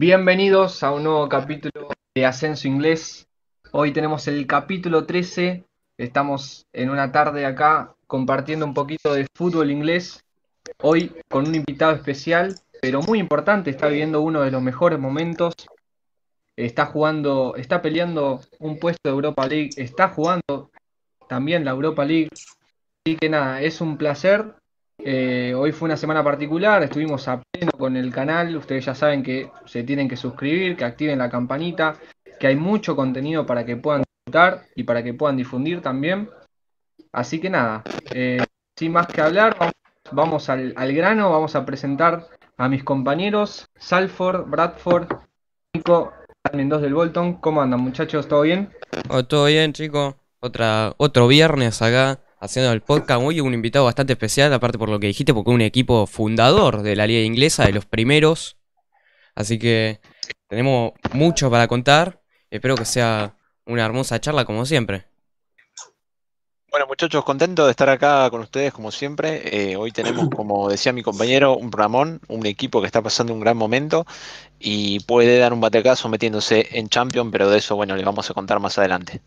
Bienvenidos a un nuevo capítulo de Ascenso Inglés. Hoy tenemos el capítulo 13. Estamos en una tarde acá compartiendo un poquito de fútbol inglés. Hoy con un invitado especial, pero muy importante. Está viviendo uno de los mejores momentos. Está jugando, está peleando un puesto de Europa League. Está jugando también la Europa League. Así que nada, es un placer eh, hoy fue una semana particular, estuvimos a pleno con el canal, ustedes ya saben que se tienen que suscribir, que activen la campanita, que hay mucho contenido para que puedan disfrutar y para que puedan difundir también. Así que nada, eh, sin más que hablar, vamos, al, grano, vamos a presentar a mis compañeros, Salford, Bradford, Nico, Mendoza del Bolton. ¿Cómo andan muchachos? ¿Todo bien? Oh, todo bien chicos, Otra, otro viernes acá haciendo el podcast. Hoy un invitado bastante especial, aparte por lo que dijiste, porque un equipo fundador de la liga inglesa, de los primeros. Así que tenemos mucho para contar. Espero que sea una hermosa charla como siempre. Bueno muchachos, contento de estar acá con ustedes como siempre. Eh, hoy tenemos, como decía mi compañero, un Ramón, un equipo que está pasando un gran momento y puede dar un batecazo metiéndose en Champions, pero de eso, bueno, le vamos a contar más adelante.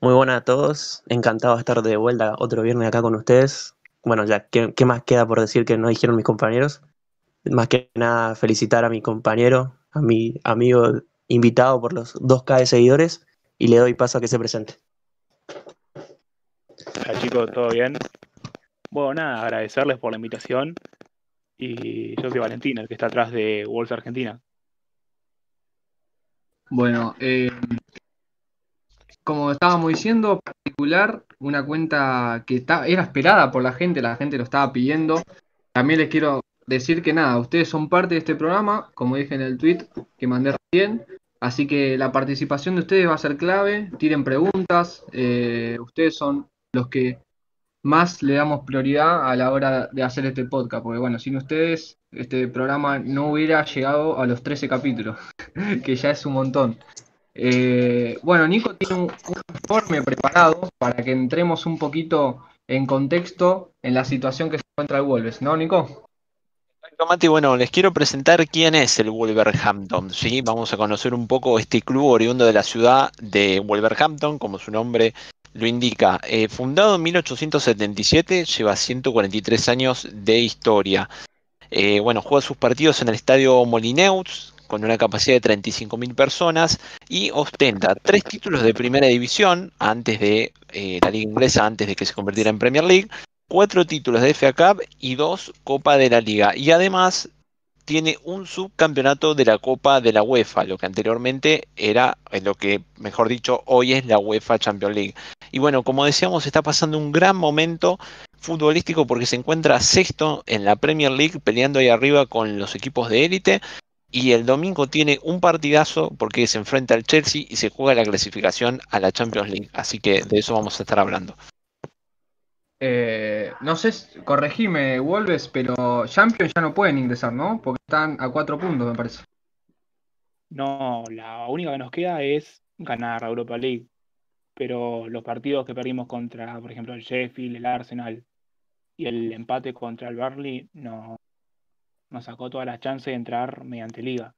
Muy buenas a todos, encantado de estar de vuelta otro viernes acá con ustedes. Bueno, ya, ¿qué, más queda por decir que no dijeron mis compañeros? Más que nada felicitar a mi compañero, a mi amigo invitado por los 2K de seguidores y le doy paso a que se presente. Hola chicos, ¿todo bien? Bueno, nada, agradecerles por la invitación y yo soy Valentina, el que está atrás de Wolves Argentina. Bueno, eh, como estábamos diciendo, particular, una cuenta que era esperada por la gente, la gente lo estaba pidiendo. También les quiero decir que nada, ustedes son parte de este programa, como dije en el tweet que mandé recién. Así que la participación de ustedes va a ser clave, tiren preguntas, eh, ustedes son los que más le damos prioridad a la hora de hacer este podcast, porque bueno, sin ustedes este programa no hubiera llegado a los 13 capítulos, que ya es un montón. Eh, bueno, Nico tiene un, informe preparado para que entremos un poquito en contexto en la situación que se encuentra el Wolves, ¿no, Nico? Mati, bueno, les quiero presentar quién es el Wolverhampton, ¿sí? Vamos a conocer un poco este club oriundo de la ciudad de Wolverhampton, como su nombre lo indica. Eh, fundado en 1877, lleva 143 años de historia. Eh, bueno, juega sus partidos en el estadio Molineaux, con una capacidad de 35.000 personas y ostenta tres títulos de primera división antes de eh, la liga inglesa, antes de que se convirtiera en Premier League, cuatro títulos de FA Cup y dos Copa de la Liga. Y además tiene un subcampeonato de la Copa de la UEFA, lo que anteriormente era, eh, lo que mejor dicho, hoy es la UEFA Champions League. Y bueno, como decíamos, está pasando un gran momento futbolístico porque se encuentra sexto en la Premier League, peleando ahí arriba con los equipos de élite. Y el domingo tiene un partidazo porque se enfrenta al Chelsea y se juega la clasificación a la Champions League. Así que de eso vamos a estar hablando. Eh, no sé, corregime, Wolves, pero Champions ya no pueden ingresar, ¿no? Porque están a cuatro puntos, me parece. No, la única que nos queda es ganar la Europa League. Pero los partidos que perdimos contra, por ejemplo, el Sheffield, el Arsenal y el empate contra el Barley, no, nos sacó todas las chances de entrar mediante liga.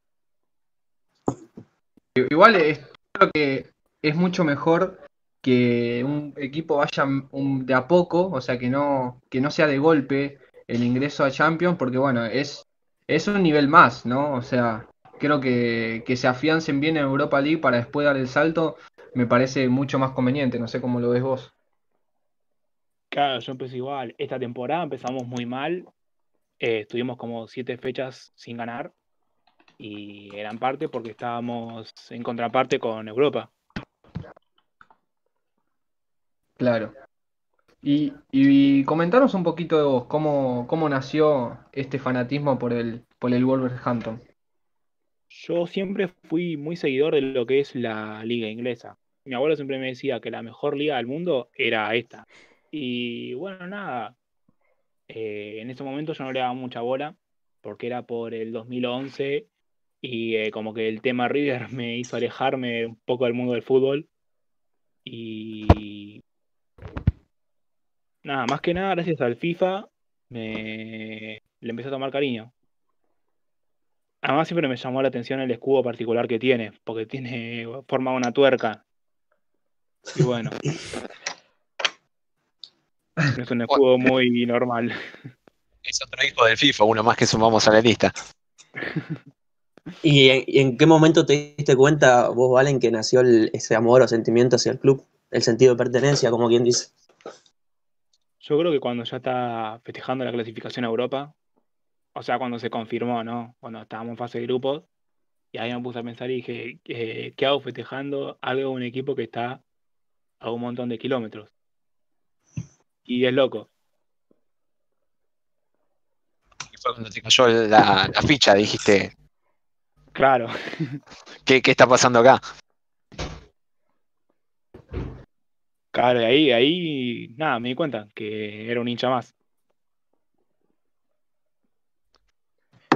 Igual es, creo que es mucho mejor que un equipo vaya de a poco, o sea, que no, que no sea de golpe el ingreso a Champions, porque bueno, es, es un nivel más, ¿no? O sea, creo que, que se afiancen bien en Europa League para después dar el salto, me parece mucho más conveniente, no sé cómo lo ves vos. Claro, yo empecé igual. Esta temporada empezamos muy mal eh, estuvimos como siete fechas sin ganar y eran parte porque estábamos en contraparte con Europa. Claro. Y, y comentaros un poquito de vos, cómo, cómo nació este fanatismo por el, por el Wolverhampton. Yo siempre fui muy seguidor de lo que es la liga inglesa. Mi abuelo siempre me decía que la mejor liga del mundo era esta. Y bueno, nada, eh, en ese momento yo no le daba mucha bola porque era por el 2011 y eh, como que el tema River me hizo alejarme un poco del mundo del fútbol y nada, más que nada gracias al FIFA me le empecé a tomar cariño. Además siempre me llamó la atención el escudo particular que tiene, porque tiene forma una tuerca. Y bueno. No es un escudo muy normal. Es otro hijo del FIFA, uno más que sumamos a la lista. ¿Y en, y en qué momento te diste cuenta vos, Valen, que nació el- ese amor o sentimiento hacia el club? El sentido de pertenencia, como quien dice. Yo creo que cuando ya está festejando la clasificación a Europa, o sea, cuando se confirmó, ¿no? Cuando estábamos en fase de grupos, y ahí me puse a pensar y dije, eh, ¿qué hago festejando algo de un equipo que está a un montón de kilómetros? Y es loco. Y fue cuando te cayó la, la ficha, dijiste, Claro, ¿qué, qué está pasando acá? claro, y ahí, ahí, nada, me di cuenta que era un hincha más.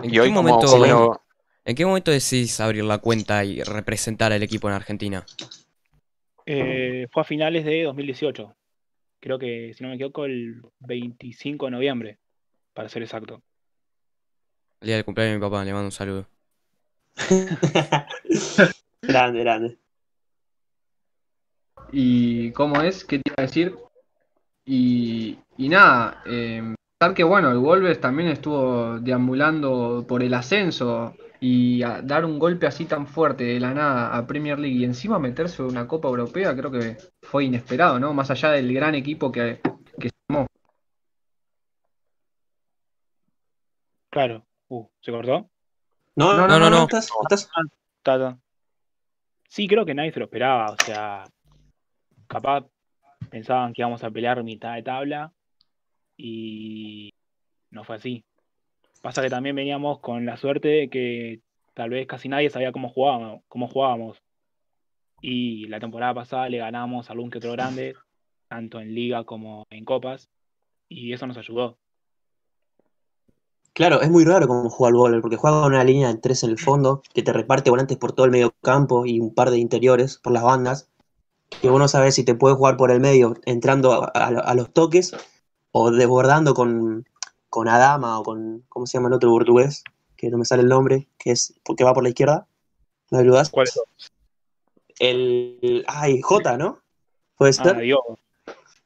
¿En Y qué hoy momento, como ¿En qué momento decís abrir la cuenta y representar al equipo en Argentina? Eh, fue a finales de 2018. Creo que, si no me equivoco, el 25 de noviembre, para ser exacto. El día del cumpleaños de mi papá, le mando un saludo. grande, grande. ¿Y cómo es? ¿Qué te iba a decir? Y, y nada, eh, pensar que bueno, el Wolves también estuvo deambulando por el ascenso y a dar un golpe así tan fuerte de la nada a Premier League y encima meterse en una Copa Europea, creo que fue inesperado, ¿no? Más allá del gran equipo que, que se armó. Claro. Uh, ¿se cortó? No, no, no, no, no. ¿Estás, estás? Sí, creo que nadie se lo esperaba. O sea, capaz pensaban que íbamos a pelear mitad de tabla y no fue así. Pasa que también veníamos con la suerte de que tal vez casi nadie sabía cómo jugábamos, cómo jugábamos. Y la temporada pasada le ganamos a algún que otro grande, tanto en liga como en copas, y eso nos ayudó. Claro, es muy raro cómo juega el Wolves, porque juega con una línea de tres en el fondo, que te reparte volantes por todo el medio campo y un par de interiores por las bandas, que uno sabe si te puede jugar por el medio entrando a los toques o desbordando con, con Adama o con, ¿cómo se llama el otro portugués? Que no me sale el nombre, que es que va por la izquierda. ¿No me ayudas? ¿Cuál es? El, ay, J, ¿no? Puede Ah, ser, Diogo,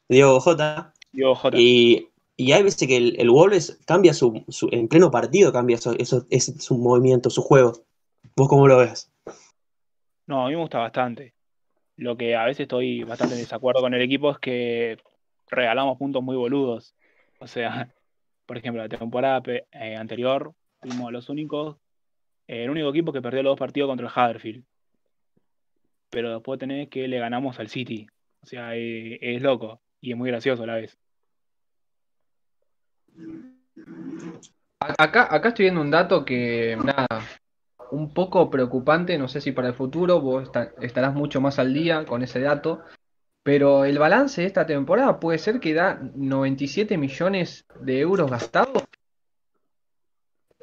Diego J. Diogo Jota. Y, y hay veces que el, el Wolves cambia su, su- en pleno partido, cambia eso, eso, es su movimiento, su juego. ¿Vos cómo lo ves? No, a mí me gusta bastante. Lo que a veces estoy bastante en desacuerdo con el equipo es que regalamos puntos muy boludos. O sea, por ejemplo, la temporada eh, anterior fuimos los únicos, eh, el único equipo que perdió los dos partidos contra el Huddersfield. Pero después tenés que le ganamos al City. O sea, eh, es loco y es muy gracioso a la vez. Acá, acá estoy viendo un dato que, nada, un poco preocupante, no sé si para el futuro, vos esta- estarás mucho más al día con ese dato, pero el balance de esta temporada puede ser que da 97 millones de euros gastados,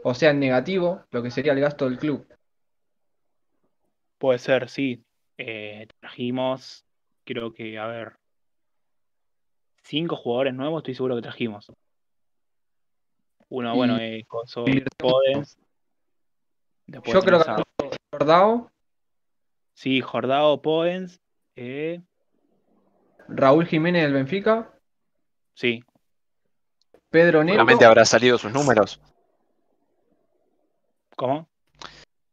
o sea, en negativo, lo que sería el gasto del club. Puede ser, sí. Eh, trajimos, creo que, a ver, cinco jugadores nuevos, estoy seguro que trajimos. Uno, Y- bueno, eh, Podens. Yo creo que Jordao, sí, Jordao, Podens. eh, Raúl Jiménez del Benfica, sí, Pedro Neto, Seguramente habrá salido sus números. ¿cómo?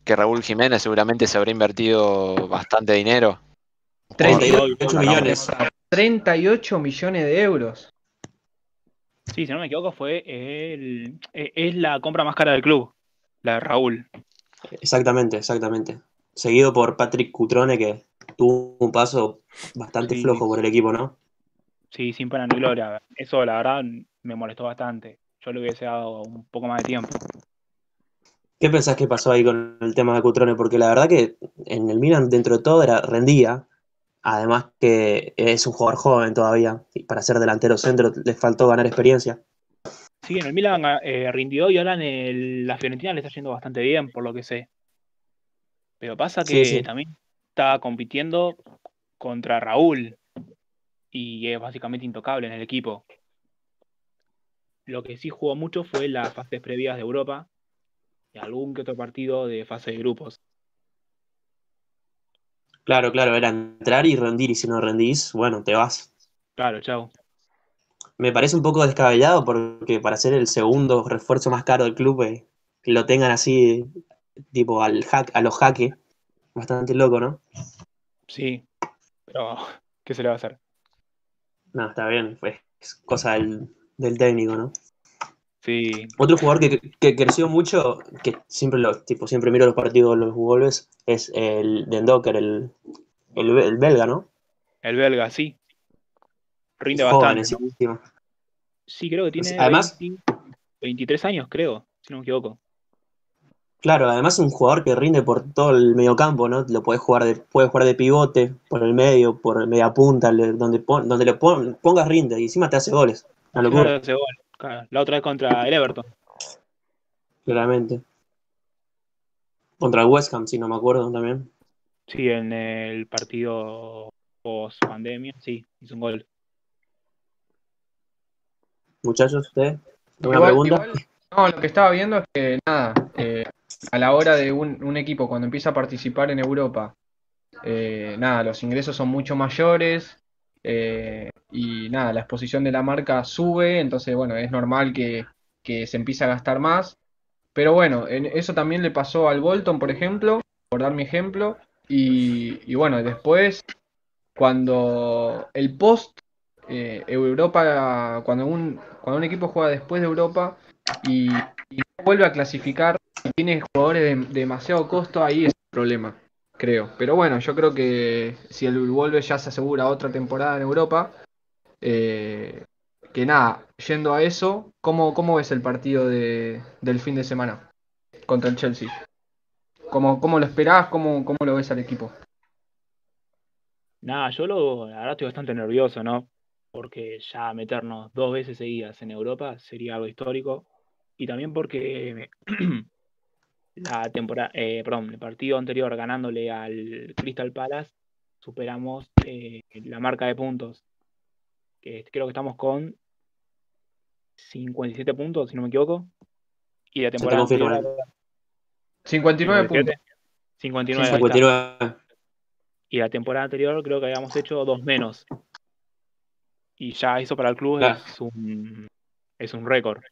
Que Raúl Jiménez seguramente se habrá invertido bastante dinero. 38 millones. 38 millones de euros. Sí, si no me equivoco, fue el, eh, es la compra más cara del club, la de Raúl. Exactamente, exactamente. Seguido por Patrick Cutrone, que tuvo un paso bastante Sí. flojo por el equipo, ¿no? Sí, sin pena ni gloria. Eso, la verdad, me molestó bastante. Yo le hubiese dado un poco más de tiempo. ¿Qué pensás que pasó ahí con el tema de Cutrone? Porque la verdad que en el Milan, dentro de todo, era, rendía. Además que es un jugador joven todavía. Y para ser delantero centro le faltó ganar experiencia. Sí, en el Milan eh, rindió y ahora en el- la Fiorentina le está yendo bastante bien, por lo que sé. Pero pasa que Sí, sí. también está compitiendo contra Raúl y es básicamente intocable en el equipo. Lo que sí jugó mucho fue las fases previas de Europa, y algún que otro partido de fase de grupos. Claro, claro, era entrar y rendir, y si no rendís, bueno, te vas. Claro, chao. Me parece un poco descabellado porque para ser el segundo refuerzo más caro del club, eh, que lo tengan así, tipo al hack, a los jaques, bastante loco, ¿no? Sí, pero ¿qué se le va a hacer? No, está bien, pues es cosa del, del técnico, ¿no? Sí, Otro jugador que, que creció mucho, que siempre lo, tipo, siempre miro los partidos de los Wolves, es el Dendoker, el, el, el belga, ¿no? el belga, sí. Rinde Joven, bastante. ¿no? Sí, creo que tiene Además- 20 23 años, creo, si no me equivoco. Claro, además es un jugador que rinde por todo el mediocampo, ¿no? Lo puede jugar de, puede jugar de pivote, por el medio, por media punta, le- donde, pon- donde le pon- pongas rinde y encima te hace goles. Una locura, Claro, ese gol. Claro, La otra vez contra el Everton. claramente. Contra el West Ham, si no me acuerdo también. Sí, en el partido post pandemia, sí, hizo un gol. Muchachos, ¿ustedes? ¿Alguna Igual- pregunta? igual- no, lo que estaba viendo es que nada, eh, a la hora de un, equipo cuando empieza a participar en Europa, eh, nada, los ingresos son mucho mayores eh, y nada, la exposición de la marca sube, entonces bueno, es normal que, que se empiece a gastar más. Pero bueno, en- eso también le pasó al Bolton, por ejemplo, por dar mi ejemplo, y, y bueno, después, cuando el post eh, Europa, cuando un, cuando un equipo juega después de Europa y, vuelve a clasificar tiene jugadores de, de demasiado costo, ahí es el problema, creo. Pero bueno, yo creo que si el Wolves ya se asegura otra temporada en Europa, eh, que nada, yendo a eso, ¿cómo, cómo ves el partido de, del fin de semana contra el Chelsea? ¿Cómo, cómo lo esperás? ¿Cómo, cómo lo ves al equipo? Nada, yo lo, verdad estoy bastante nervioso, ¿no? Porque ya meternos dos veces seguidas en Europa sería algo histórico. Y también porque la temporada, eh, perdón, el partido anterior ganándole al Crystal Palace, superamos eh, la marca de puntos. Que creo que estamos con 57 puntos, si no me equivoco. Y la temporada anterior 59 puntos. 59, ahí está. 59. Y la temporada anterior creo que habíamos hecho dos menos. Y ya eso para el club Claro. es un es un récord.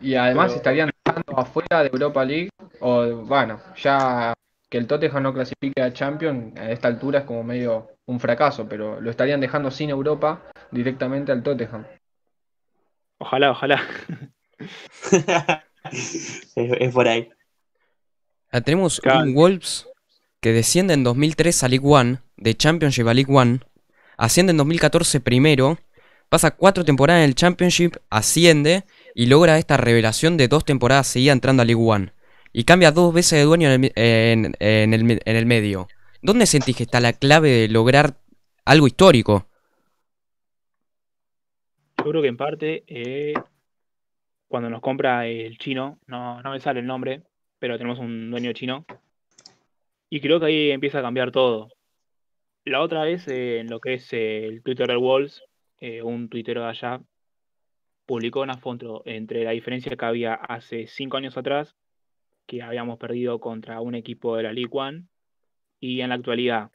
Y además Pero- estarían afuera de Europa League, o bueno, ya que el Tottenham no clasifique a Champions a esta altura es como medio un fracaso, pero lo estarían dejando sin Europa directamente al Tottenham. Ojalá, ojalá. es, es por ahí. Ah, tenemos Claro. un Wolves que desciende en 2003 a League One, de Championship a League One, asciende en 2014 primero, pasa cuatro temporadas en el Championship, asciende y logra esta revelación de dos temporadas seguidas entrando a League One. Y cambia dos veces de dueño en el, medio. ¿Dónde sentís que está la clave de lograr algo histórico? Yo creo que en parte eh, cuando nos compra el chino, no, no me sale el nombre, pero tenemos un dueño chino. Y creo que ahí empieza a cambiar todo. La otra vez, eh, en lo que es eh, el Twitter Wolves, eh, un tuitero de allá publicó una foto entre la diferencia que había hace cinco años atrás, que habíamos perdido contra un equipo de la League One, y en la actualidad,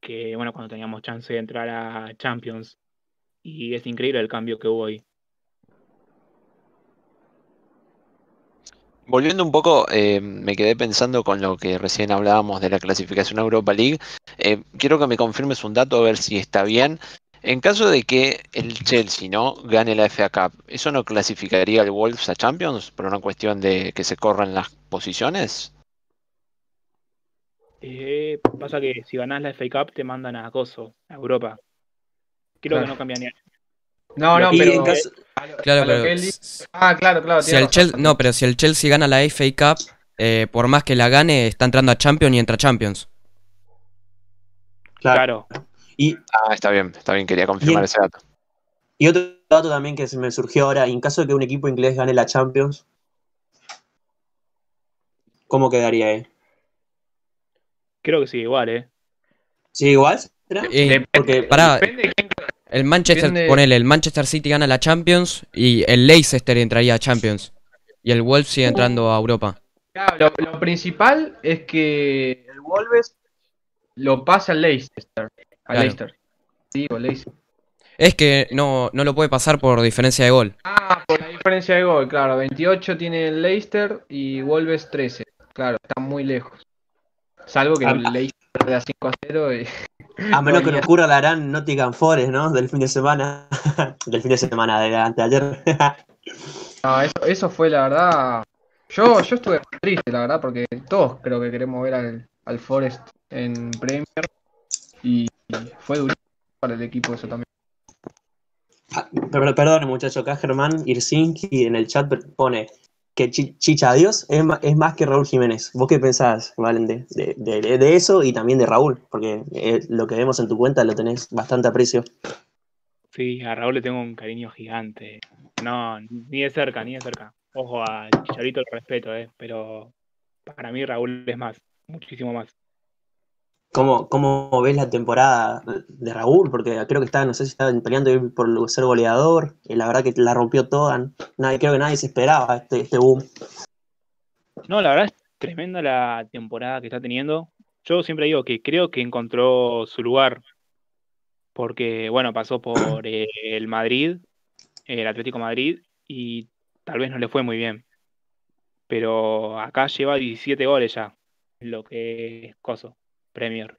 que bueno, cuando teníamos chance de entrar a Champions. Y es increíble el cambio que hubo ahí. Volviendo un poco, eh, me quedé pensando con lo que recién hablábamos de la clasificación a Europa League. Eh, quiero que me confirmes un dato a ver si está bien. En caso de que el Chelsea no gane la FA Cup, ¿eso no clasificaría al Wolves a Champions por una cuestión de que se corran las posiciones? Eh, pasa que si ganás la FA Cup te mandan a Coso, a Europa. Creo Claro. que no cambia ni No, no, y pero en caso- lo- Claro, pero él Ah, claro, claro. si el razón. Chel- no, pero si el Chelsea gana la FA Cup, eh, por más que la gane, está entrando a Champions y entra a Champions. claro. Claro. Y, Ah, está bien, está bien, quería confirmar ese dato. y otro dato también que se me surgió ahora, en caso de que un equipo inglés gane la Champions, ¿cómo quedaría ahí? Creo que sí, igual, ¿eh? ¿Sí, igual? Eh, Depende, porque- pará. depende de quién- El Manchester, Depende- ponele, el Manchester City gana la Champions y el Leicester entraría a Champions. Y el Wolves sigue entrando a Europa. Claro, lo, lo principal es que el Wolves lo pasa al Leicester. Al Claro. Leicester. Digo, Leicester. Es que no, no lo puede pasar por diferencia de gol. Ah, por la diferencia de gol, claro. 28 tiene el Leicester y Wolves 13. Claro, está muy lejos. Salvo que Ah. el Leicester da 5 a 0 y... A menos que nos ocurra la gran Nottingham Forest, ¿no? Del fin de semana. Del fin de semana, de anteayer. No, eso, eso fue la verdad. Yo, yo estuve muy triste, la verdad, porque todos creo que queremos ver al, al Forest en Premier. Y fue durísimo para el equipo eso también. Ah, per- Perdón, muchacho, acá Germán Irsinki en el chat pone que Chi- Chicha Adiós es, es más que Raúl Jiménez. ¿Vos qué pensás, Valen, de, de- de- de eso y también de Raúl? Porque eh, lo que vemos en tu cuenta lo tenés bastante aprecio. Sí, a Raúl le tengo un cariño gigante. No, ni de cerca, ni de cerca. Ojo, a Chicharito el respeto, eh, pero para mí Raúl es más, muchísimo más. ¿Cómo, ¿Cómo ves la temporada de Raúl? Porque creo que está, no sé si está peleando por ser goleador. Y la verdad que la rompió toda. Nadie, creo que nadie se esperaba este, este boom. No, la verdad es tremenda la temporada que está teniendo. Yo siempre digo que creo que encontró su lugar, porque, bueno, pasó por eh, el Madrid, el Atlético Madrid, y tal vez no le fue muy bien. Pero acá lleva 17 goles ya, lo que es coso, Premier.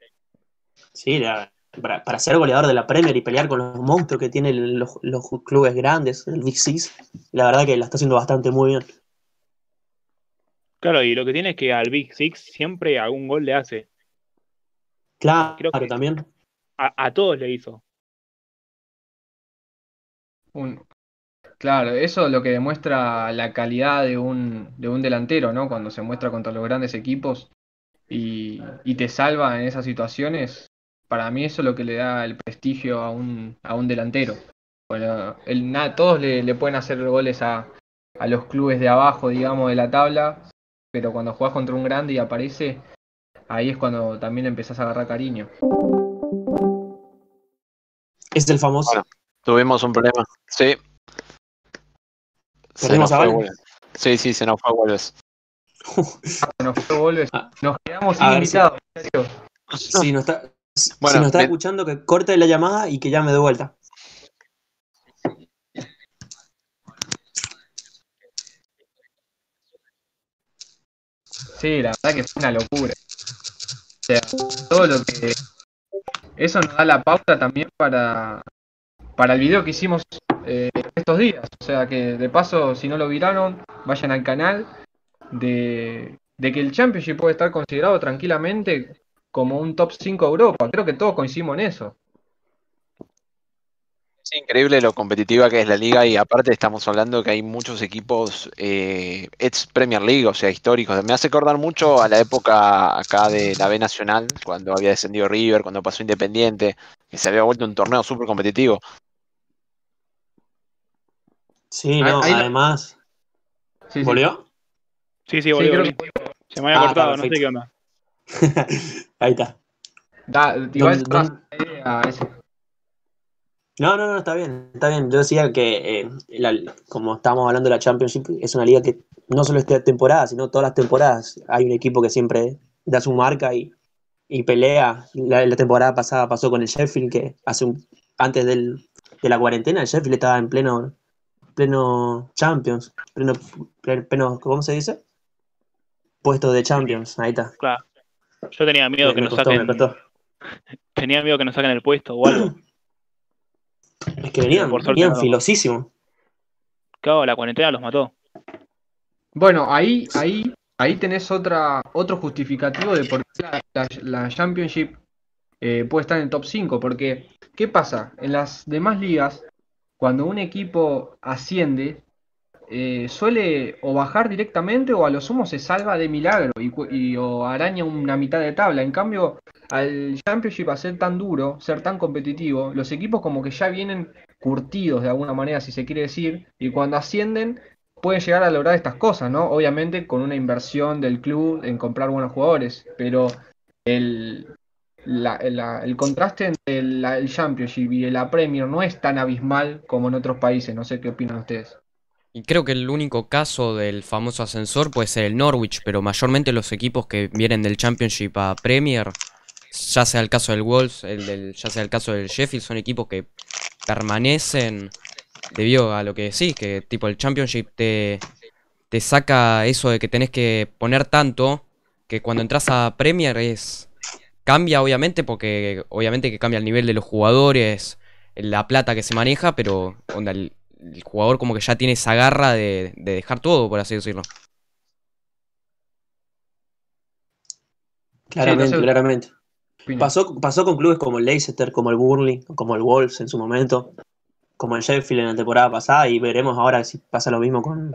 Sí, la- para, para ser goleador de la Premier y pelear con los monstruos que tienen los, los clubes grandes, el Big Six, la verdad que la está haciendo bastante muy bien. Claro, y lo que tiene es que al Big Six siempre algún gol le hace. Claro, Creo que- también. A, a todos le hizo. Un- Claro, eso es lo que demuestra la calidad de un, de un delantero, ¿no? Cuando se muestra contra los grandes equipos y, y te salva en esas situaciones. Para mí eso es lo que le da el prestigio a un, a un delantero. Bueno, el, na- todos le, le pueden hacer goles a, a los clubes de abajo, digamos, de la tabla, pero cuando jugás contra un grande y aparece, ahí es cuando también le empezás a agarrar cariño. Es el famoso. Bueno. Tuvimos un problema. Sí. Se ¿Perdimos nos fue. Sí, sí, se nos fue Wolves. Nos fue Wolves, Ah. nos quedamos sin si- invitados, en serio. Si nos está, si nos está me- escuchando, que corte la llamada y que llame de vuelta. Sí, la verdad que fue una locura. O sea, todo lo que. Eso nos da la pauta también para, para el video que hicimos eh, estos días. O sea que de paso, si no lo vieron, vayan al canal de, de que el Championship puede estar considerado tranquilamente como un top 5 de Europa. Creo que todos coincidimos en eso. Es increíble lo competitiva que es la liga y aparte estamos hablando que hay muchos equipos eh, ex Premier League, o sea, históricos. Me hace acordar mucho a la época acá de la B Nacional, cuando había descendido River, cuando pasó Independiente, que se había vuelto un torneo súper competitivo. Sí, no, además. Sí, sí. ¿Volvió? Sí, sí, Sí, creo que- Se me había Ah, cortado, no sé qué onda. Ahí está. Da- igual ¿Dónde- das dónde- una idea a ese. No, no, no, está bien, está bien. Yo decía que, eh, la- como estábamos hablando de la Championship, es una liga que no solo esta temporada, sino todas las temporadas hay un equipo que siempre da su marca y, y pelea. La, la temporada pasada pasó con el Sheffield, que hace un, antes del- de la cuarentena, el Sheffield estaba en pleno, pleno Champions, pleno, pleno, ¿cómo se dice? Puesto de Champions, ahí está. Claro. Yo tenía miedo Me- que me nos costó, me saquen. costó. Tenía miedo que nos saquen el puesto o algo. Es que venían, Por venían no. filosísimos. Claro, la cuarentena los mató. Bueno, ahí, ahí, ahí tenés otra, otro justificativo de por qué la, la- la Championship eh, puede estar en el top 5. Porque, ¿qué pasa? En las demás ligas, cuando un equipo asciende, eh, suele o bajar directamente o a lo sumo se salva de milagro y, o araña una mitad de tabla. En cambio, al Championship a ser tan duro, ser tan competitivo, los equipos como que ya vienen curtidos de alguna manera, si se quiere decir, y cuando ascienden pueden llegar a lograr estas cosas, ¿no? Obviamente con una inversión del club en comprar buenos jugadores, pero el, el contraste entre la- el Championship y la Premier no es tan abismal como en otros países, no sé qué opinan ustedes. Y creo que el único caso del famoso ascensor puede ser el Norwich, pero mayormente los equipos que vienen del Championship a Premier, ya sea el caso del Wolves, el del, ya sea el caso del Sheffield, son equipos que permanecen debido a lo que decís, que tipo el Championship te, te saca eso de que tenés que poner tanto, que cuando entras a Premier es... Cambia obviamente porque obviamente que cambia el nivel de los jugadores, la plata que se maneja, pero el jugador como que ya tiene esa garra de, de dejar todo, por así decirlo. Claramente, entonces- claramente. Pasó, pasó con clubes como el Leicester, como el Burnley, como el Wolves en su momento, como el Sheffield en la temporada pasada, y veremos ahora si pasa lo mismo con,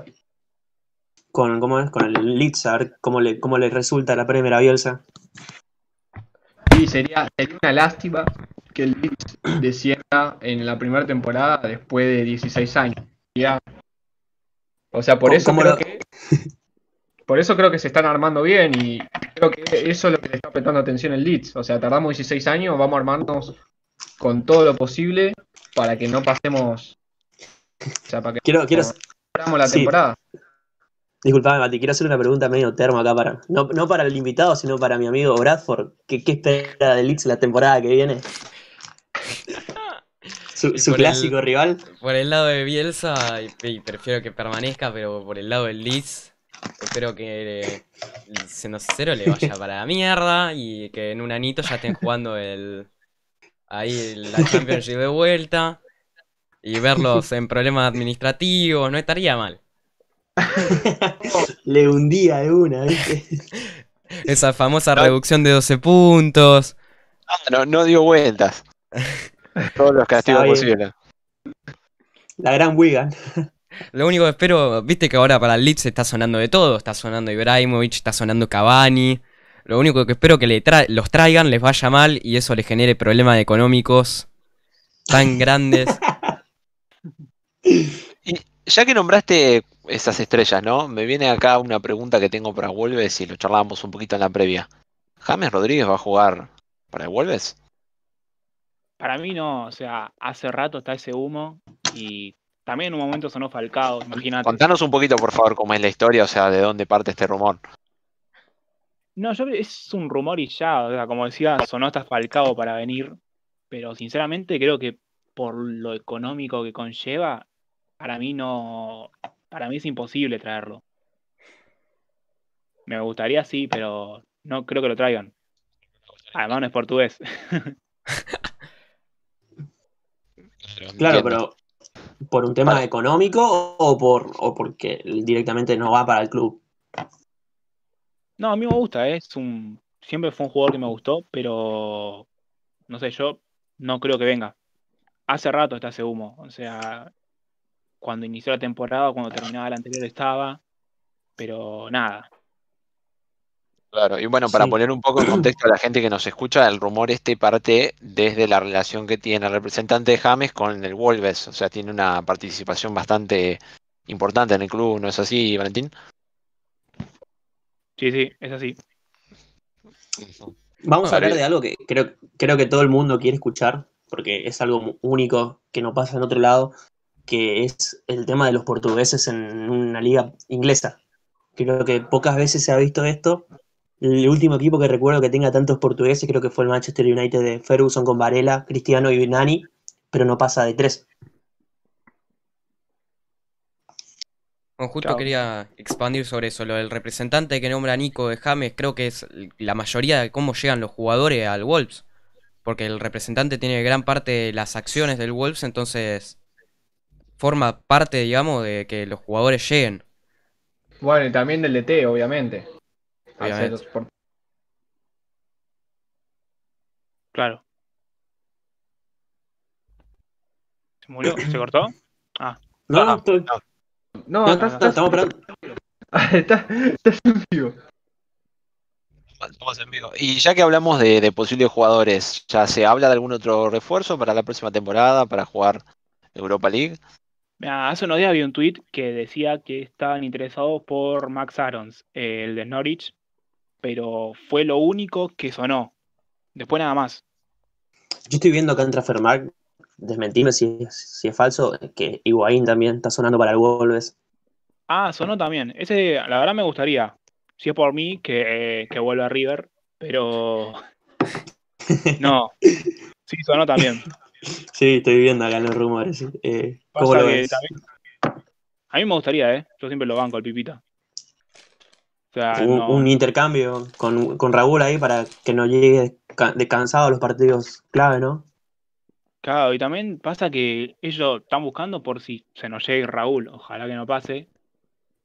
con, ¿cómo es? con el Leeds, a ver cómo le, cómo le resulta la Premier Bielsa. Sí, sería, sería una lástima que el Leeds descienda en la primera temporada después de 16 años. Ya. O sea, por ¿Cómo- eso creo lo- que por eso creo que se están armando bien y creo que eso es lo que le está prestando atención el Leeds. O sea, tardamos 16 años, vamos a armarnos con todo lo posible para que no pasemos, o sea, para que Quiero, quiero, no paramos la sí. temporada. disculpame, Mati, quiero hacer una pregunta medio termo acá para, no, no para el invitado, sino para mi amigo Bradford. ¿Qué, qué espera del Leeds la temporada que viene? Su, el- clásico rival. Por el lado de Bielsa, y, y prefiero que permanezca, pero por el lado del Leeds, espero que, eh, siendo sincero, le vaya para la mierda y que en un anito ya estén jugando el ahí la Championship de vuelta y verlos en problemas administrativos, no estaría mal. Le hundía de una, ¿viste? Esa famosa No. reducción de 12 puntos. Ah, no, no dio vueltas. Todos los castigos posibles. La gran Wigan. Lo único que espero, viste que ahora para el Leeds está sonando de todo, está sonando Ibrahimovic, está sonando Cavani. Lo único que espero que le tra- los traigan, les vaya mal y eso les genere problemas económicos tan grandes. Y ya que nombraste esas estrellas, ¿no? Me viene acá una pregunta que tengo para Wolves y lo charlábamos un poquito en la previa. ¿James Rodríguez va a jugar para el Wolves? Para mí no, o sea, hace rato está ese humo y también en un momento sonó Falcao, imagínate. Contanos un poquito, por favor, cómo es la historia, o sea, de dónde parte este rumor. No, yo creo- es un rumor y ya, o sea, como decía, sonó hasta Falcao para venir, pero sinceramente creo que por lo económico que conlleva, para mí no, para mí es imposible traerlo. Me gustaría sí, pero no creo que lo traigan. Además no es portugués. Claro, Entiendo. pero ¿por un tema económico o por o porque directamente no va para el club? No, a mí me gusta, ¿eh? es un, siempre fue un jugador que me gustó, pero no sé, yo no creo que venga. Hace rato está ese humo, o sea, cuando inició la temporada, cuando terminaba la anterior estaba, pero nada. Claro, y bueno, para Sí. poner un poco en contexto a la gente que nos escucha, el rumor este parte desde la relación que tiene el representante de James con el Wolves, o sea, tiene una participación bastante importante en el club, ¿no es así, Valentín? Sí, sí, es así. Vamos a hablar de algo que creo, creo que todo el mundo quiere escuchar, porque es algo único que no pasa en otro lado, que es el tema de los portugueses en una liga inglesa. Creo que pocas veces se ha visto esto. El último equipo que recuerdo que tenga tantos portugueses creo que fue el Manchester United de Ferguson con Varela, Cristiano y Nani, pero no pasa de tres. Bueno, justo Chao. quería expandir sobre eso, lo del representante que nombra Nico de James, creo que es la mayoría de cómo llegan los jugadores al Wolves. Porque el representante tiene gran parte de las acciones del Wolves, entonces forma parte, digamos, de que los jugadores lleguen. Bueno, y también del DT, obviamente. Claro. ¿Se murió? ¿Se cortó? No, Ah, no, estoy- no. No, no, estás, no, estamos esperando. estás, estás en vivo. Estamos en vivo. Y ya que hablamos de, de posibles jugadores, ¿ya se habla de algún otro refuerzo para la próxima temporada, para jugar Europa League? Mirá, hace unos días vi un tweet que decía que estaban interesados por Max Arons, el de Norwich, pero fue lo único que sonó. Después nada más. Yo estoy viendo acá en Transfermarkt, desmentime si es, si es falso, que Higuaín también está sonando para el Wolves. Ah, sonó también. Ese, la verdad me gustaría. Si es por mí, que, que vuelva a River, pero. No. Sí, sonó también. Sí, estoy viendo acá los rumores. Eh, ¿Cómo lo ves? también- A mí me gustaría, ¿eh? Yo siempre lo banco, el Pipita. Sea, un, no- un intercambio con, con Raúl ahí para que no llegue ca- descansado a los partidos clave, ¿no? Claro, y también pasa que ellos están buscando por si se nos llegue Raúl. Ojalá que no pase.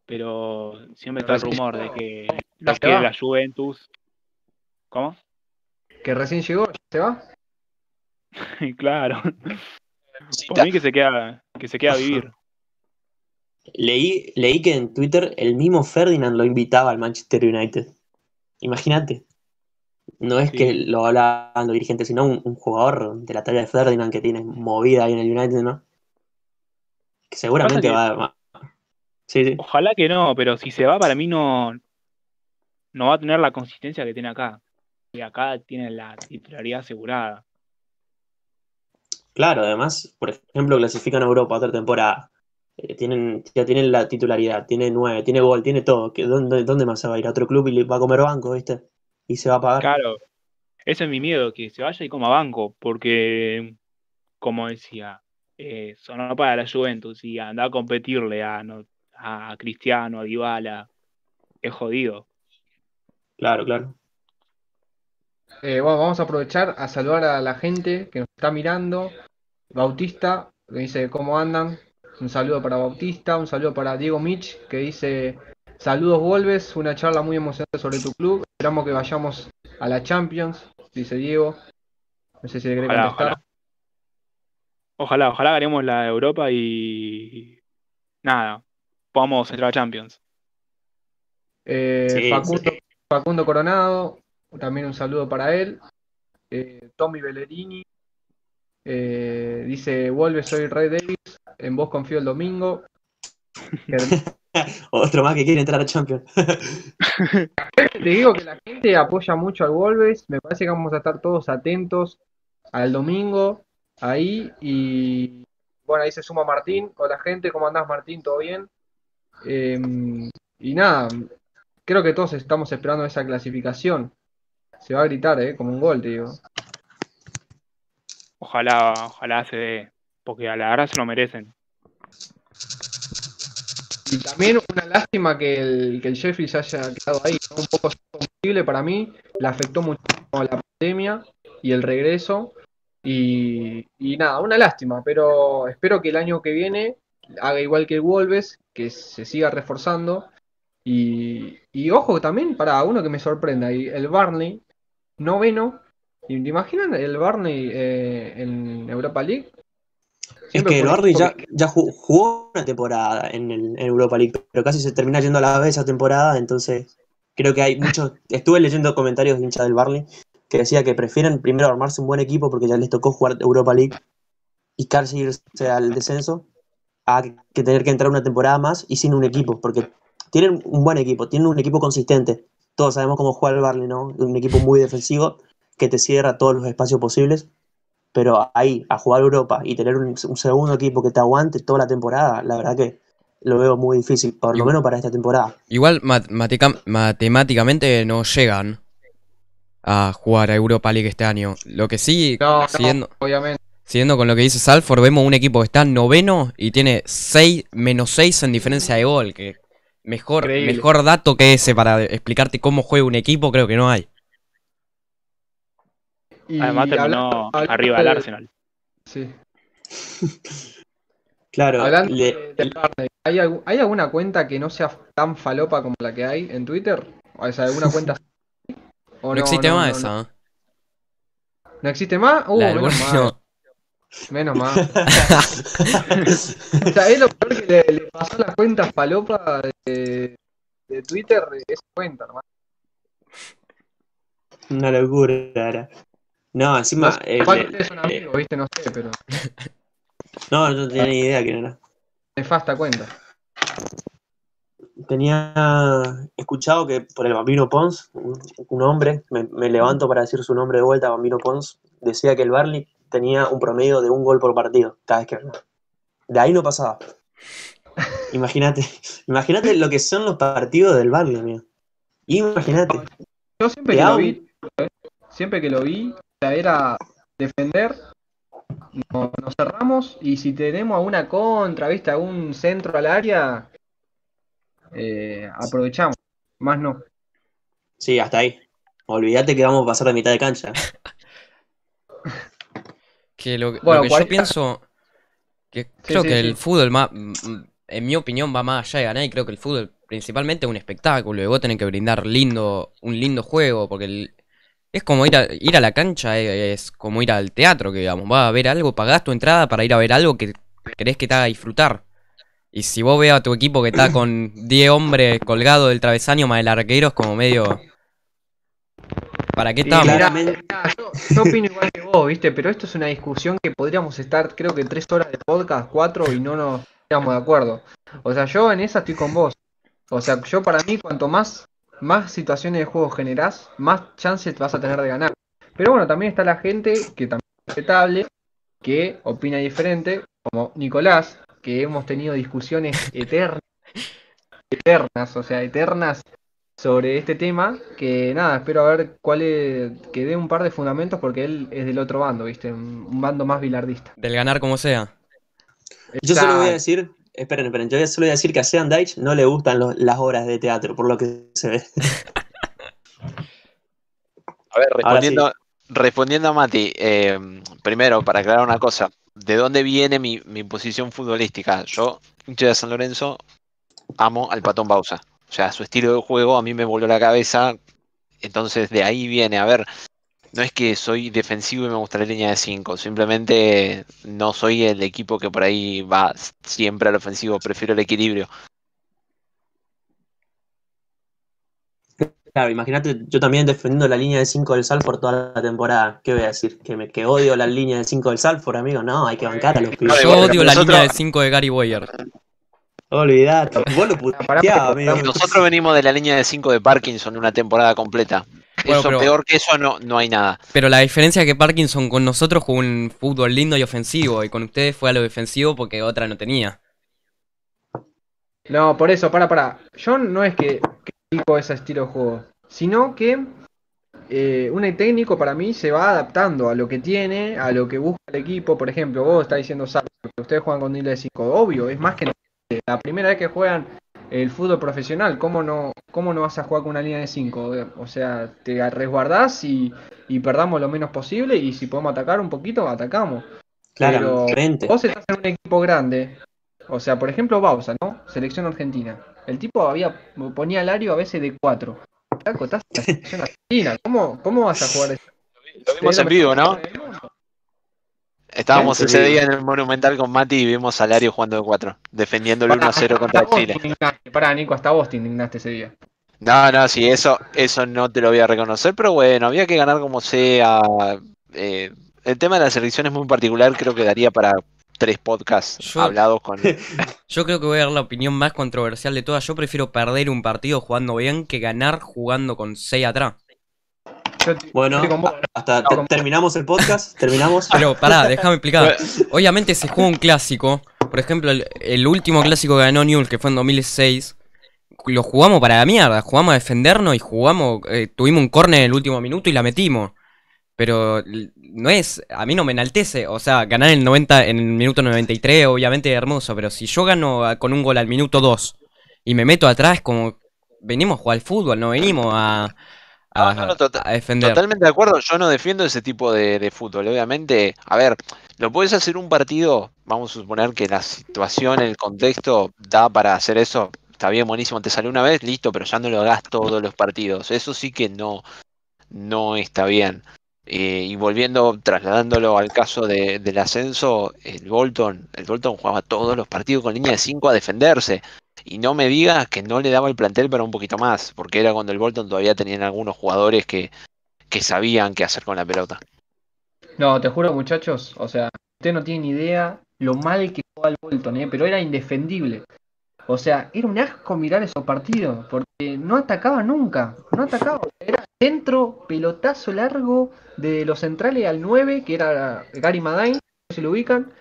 Pero siempre está el rumor de que va. la Juventus. ¿Cómo? Que recién llegó, ¿ya se va? claro. Por mí que se queda, que se queda a vivir. Leí, leí que en Twitter el mismo Ferdinand lo invitaba al Manchester United. Imagínate. No es Sí. que lo hablaban los dirigentes, sino un, un jugador de la talla de Ferdinand que tiene movida ahí en el United, ¿no? Que seguramente va, va- Sí, sí. Ojalá que no, pero si se va, para mí no, no va a tener la consistencia que tiene acá. Y acá tiene la titularidad asegurada. Claro, además, por ejemplo, clasifican a Europa otra temporada. Eh, tienen, ya tienen la titularidad, tiene nueve, tiene gol, tiene todo. ¿Qué- ¿Dónde, dónde más se va a ir? ¿A otro club y le va a comer banco, viste? Y se va a pagar. Claro, ese es mi miedo, que se vaya y coma banco, porque, como decía, eh, sonó para la Juventus y anda a competirle a, no- a Cristiano, a Dybala, es jodido. Claro, claro. Eh, bueno, vamos a aprovechar a saludar a la gente que nos está mirando. Bautista, que dice cómo andan. Un saludo para Bautista, un saludo para Diego Mich, que dice saludos Wolves, una charla muy emocionante sobre tu club. Esperamos que vayamos a la Champions, dice Diego. No sé si le quiere Ojalá, contestar. ojalá. Ojalá, ojalá ganemos la Europa y nada, podamos entrar a Champions. Eh, Sí, Facundo, sí. Facundo Coronado, también un saludo para él. Eh, Tommy Bellerini eh, dice: Vuelve, soy Ray Davis. En vos confío el domingo. Otro más que quiere entrar a Champions. Te digo que la gente apoya mucho al Wolves. Me parece que vamos a estar todos atentos al domingo ahí. Y bueno, ahí se suma Martín. Hola, gente, ¿cómo andás, Martín? ¿Todo bien? Eh, y nada, creo que todos estamos esperando esa clasificación. Se va a gritar, ¿eh? Como un gol, te digo. Ojalá, ojalá se dé, porque a la verdad se lo merecen. Y también una lástima que el, que el Sheffield se haya quedado ahí. Un poco sensible para mí, le afectó muchísimo la pandemia y el regreso. Y, y nada, una lástima, pero espero que el año que viene haga igual que el Wolves, que se siga reforzando. Y, y ojo también para uno que me sorprenda, y el Barney, noveno. ¿Y ¿Te imaginan el Barney eh, en Europa League? Es que equipo ya, ya ju- jugó una temporada en, el, en Europa League, pero casi se termina yendo a la vez esa temporada, entonces creo que hay muchos. Estuve leyendo comentarios de hinchas del Barley que decía que prefieren primero armarse un buen equipo porque ya les tocó jugar Europa League y casi irse al descenso a que tener que entrar una temporada más y sin un equipo, porque tienen un buen equipo, tienen un equipo consistente. Todos sabemos cómo juega el Barley, ¿no? Un equipo muy defensivo que te cierra todos los espacios posibles. Pero ahí, a jugar Europa y tener un, un segundo equipo que te aguante toda la temporada, la verdad que lo veo muy difícil, por lo menos para esta temporada. Igual matemáticamente no llegan a jugar a Europa League este año. Lo que sí, No, no, siguiendo, obviamente. siguiendo con lo que dice Salford, vemos un equipo que está noveno y tiene 6, menos 6 en diferencia de gol. Que mejor, Increíble. mejor dato que ese para explicarte cómo juega un equipo, creo que no hay. Y Además terminó hablando- arriba del de- Arsenal. Sí. Claro, Hablando le- de- Barney, ¿hay, algu- ¿hay alguna cuenta que no sea tan falopa como la que hay en Twitter? O sea, ¿alguna cuenta No, existe no, más no, esa. no? ¿No existe más? Uh, menos Borneo. mal, menos mal. O sea, es lo peor que le, le pasó a la cuenta falopa de, de Twitter, esa cuenta, hermano. una locura. era. No, encima, No eh, ustedes son amigos, viste, no sé, pero no, no tenía ni idea quién era. nefasta cuenta. Tenía escuchado que por el Bambino Pons, un, un hombre, me, me levanto para decir su nombre de vuelta, Bambino Pons, decía que el Barley tenía un promedio de un gol por partido cada vez que. De ahí no pasaba. Imagínate, imagínate lo que son los partidos del barrio, amigo. Imagínate. Yo siempre que lo vi, siempre que lo vi, sea, era defender, no- nos cerramos y si tenemos alguna contra, viste, algún centro al área, eh, aprovechamos. Más no. Sí, hasta ahí. Olvídate que vamos a pasar de mitad de cancha. Que lo, lo Bueno, que yo 40 pienso, que creo sí, que sí. el fútbol más, mm, en mi opinión va más allá de ganar y creo que el fútbol principalmente es un espectáculo y vos tenés que brindar lindo, un lindo juego porque el- es como ir a, ir a la cancha, eh, es, como ir al teatro, que digamos, vas a ver algo, pagás tu entrada para ir a ver algo que querés que te haga disfrutar. Y si vos ves a tu equipo que está con 10 hombres colgados del travesaño más el arquero, es como medio... ¿Para qué estamos? mirá, Claramente. yo opino igual que vos, viste, pero esto es una discusión que podríamos estar, creo que tres horas de podcast, cuatro, y no nos estamos de acuerdo. O sea, yo en esa estoy con vos. O sea, yo para mí, cuanto más, más situaciones de juego generás, más chances vas a tener de ganar. Pero bueno, también está la gente que también es respetable, que opina diferente, como Nicolás, que hemos tenido discusiones eternas, eternas, o sea, eternas sobre este tema, que nada, espero a ver cuál es, que dé un par de fundamentos porque él es del otro bando, ¿viste? Un, un bando más bilardista. Del ganar como sea. Yo solo voy a decir, esperen, esperen, yo solo voy a decir que a Sean Deitch no le gustan los- las obras de teatro, por lo que se ve. A ver, respondiendo, respondiendo a Mati, eh, primero, para aclarar una cosa, ¿de dónde viene mi, mi posición futbolística? Yo, hincha de San Lorenzo, amo al Patón Bausa. O sea, su estilo de juego a mí me voló la cabeza. Entonces, de ahí viene. A ver, no es que soy defensivo y me gusta la línea de 5. Simplemente no soy el equipo que por ahí va siempre al ofensivo. Prefiero el equilibrio. Claro, imagínate, yo también defendiendo la línea de 5 del Salford toda la temporada. ¿Qué voy a decir? ¿Que, me, que odio la línea de 5 del Salford, amigo? No, hay que bancar a los pibes. Yo odio la nosotros- línea de 5 de Gary Boyer. Olvidate, vos lo amigo. Nosotros venimos de la línea de 5 de Parkinson una temporada completa. Bueno, eso pero- peor que eso no, no hay nada. Pero la diferencia es que Parkinson con nosotros jugó un fútbol lindo y ofensivo y con ustedes fue a lo defensivo porque otra no tenía. No, por eso, para, para. Yo no es que critico ese estilo de juego, sino que eh, un técnico para mí se va adaptando a lo que tiene, a lo que busca el equipo. Por ejemplo, vos estás diciendo Salvo, que ustedes juegan con línea de 5. Obvio, es más que la primera vez que juegan el fútbol profesional. ¿Cómo no, cómo no vas a jugar con una línea de 5? O sea, te resguardás y, y perdamos lo menos posible. Y si podemos atacar un poquito, atacamos. Pero Claramente. vos estás en un equipo grande. O sea, por ejemplo, Bausa, ¿no? Selección argentina. El tipo había ponía alario a veces de 4. Flaco, estás en la selección argentina. ¿Cómo, cómo vas a jugar eso? Lo vimos en vivo, ¿no? Estábamos ese día en el Monumental con Mati y vimos a Lario jugando de 4, defendiendo el 1-0 contra Chile. Pará, Nico, hasta vos te indignaste ese día. No, no, sí, eso, eso no te lo voy a reconocer, pero bueno, había que ganar como sea. Eh, el tema de la selección es muy particular, creo que daría para tres podcasts Yo- hablados con... Yo creo que voy a dar la opinión más controversial de todas. Yo prefiero perder un partido jugando bien que ganar jugando con 6 atrás. Bueno, hasta te- terminamos el podcast, terminamos. Pero pará, déjame explicar. Obviamente se juega un clásico. Por ejemplo, el, el último clásico que ganó Newell's, que fue en 2006, lo jugamos para la mierda. Jugamos a defendernos y jugamos. eh, tuvimos un córner en el último minuto y la metimos. Pero no es. A mí no me enaltece. O sea, ganar en el 90, en el minuto 93, obviamente es hermoso. Pero si yo gano con un gol al minuto 2 y me meto atrás, como. Venimos a jugar al fútbol, no venimos a. A, No, no, no, tota- a defender. Totalmente de acuerdo, yo no defiendo ese tipo de, de fútbol. Obviamente, a ver, lo puedes hacer un partido, vamos a suponer que la situación, el contexto da para hacer eso. Está bien, buenísimo, te salió una vez, listo, pero ya no lo hagas todos los partidos. Eso sí que no, no está bien. Eh, y volviendo, trasladándolo al caso de- del ascenso, el Bolton, el Bolton jugaba todos los partidos con línea de 5 a defenderse. Y no me digas que no le daba el plantel para un poquito más, porque era cuando el Bolton todavía tenían algunos jugadores que, que sabían qué hacer con la pelota. No, te juro, muchachos. O sea, ustedes no tienen idea lo mal que jugaba el Bolton, ¿eh? Pero era indefendible. O sea, era un asco mirar esos partidos, porque no atacaba nunca, no atacaba. Era centro, pelotazo largo de los centrales al 9, que era Gary Madine, no se lo ubican.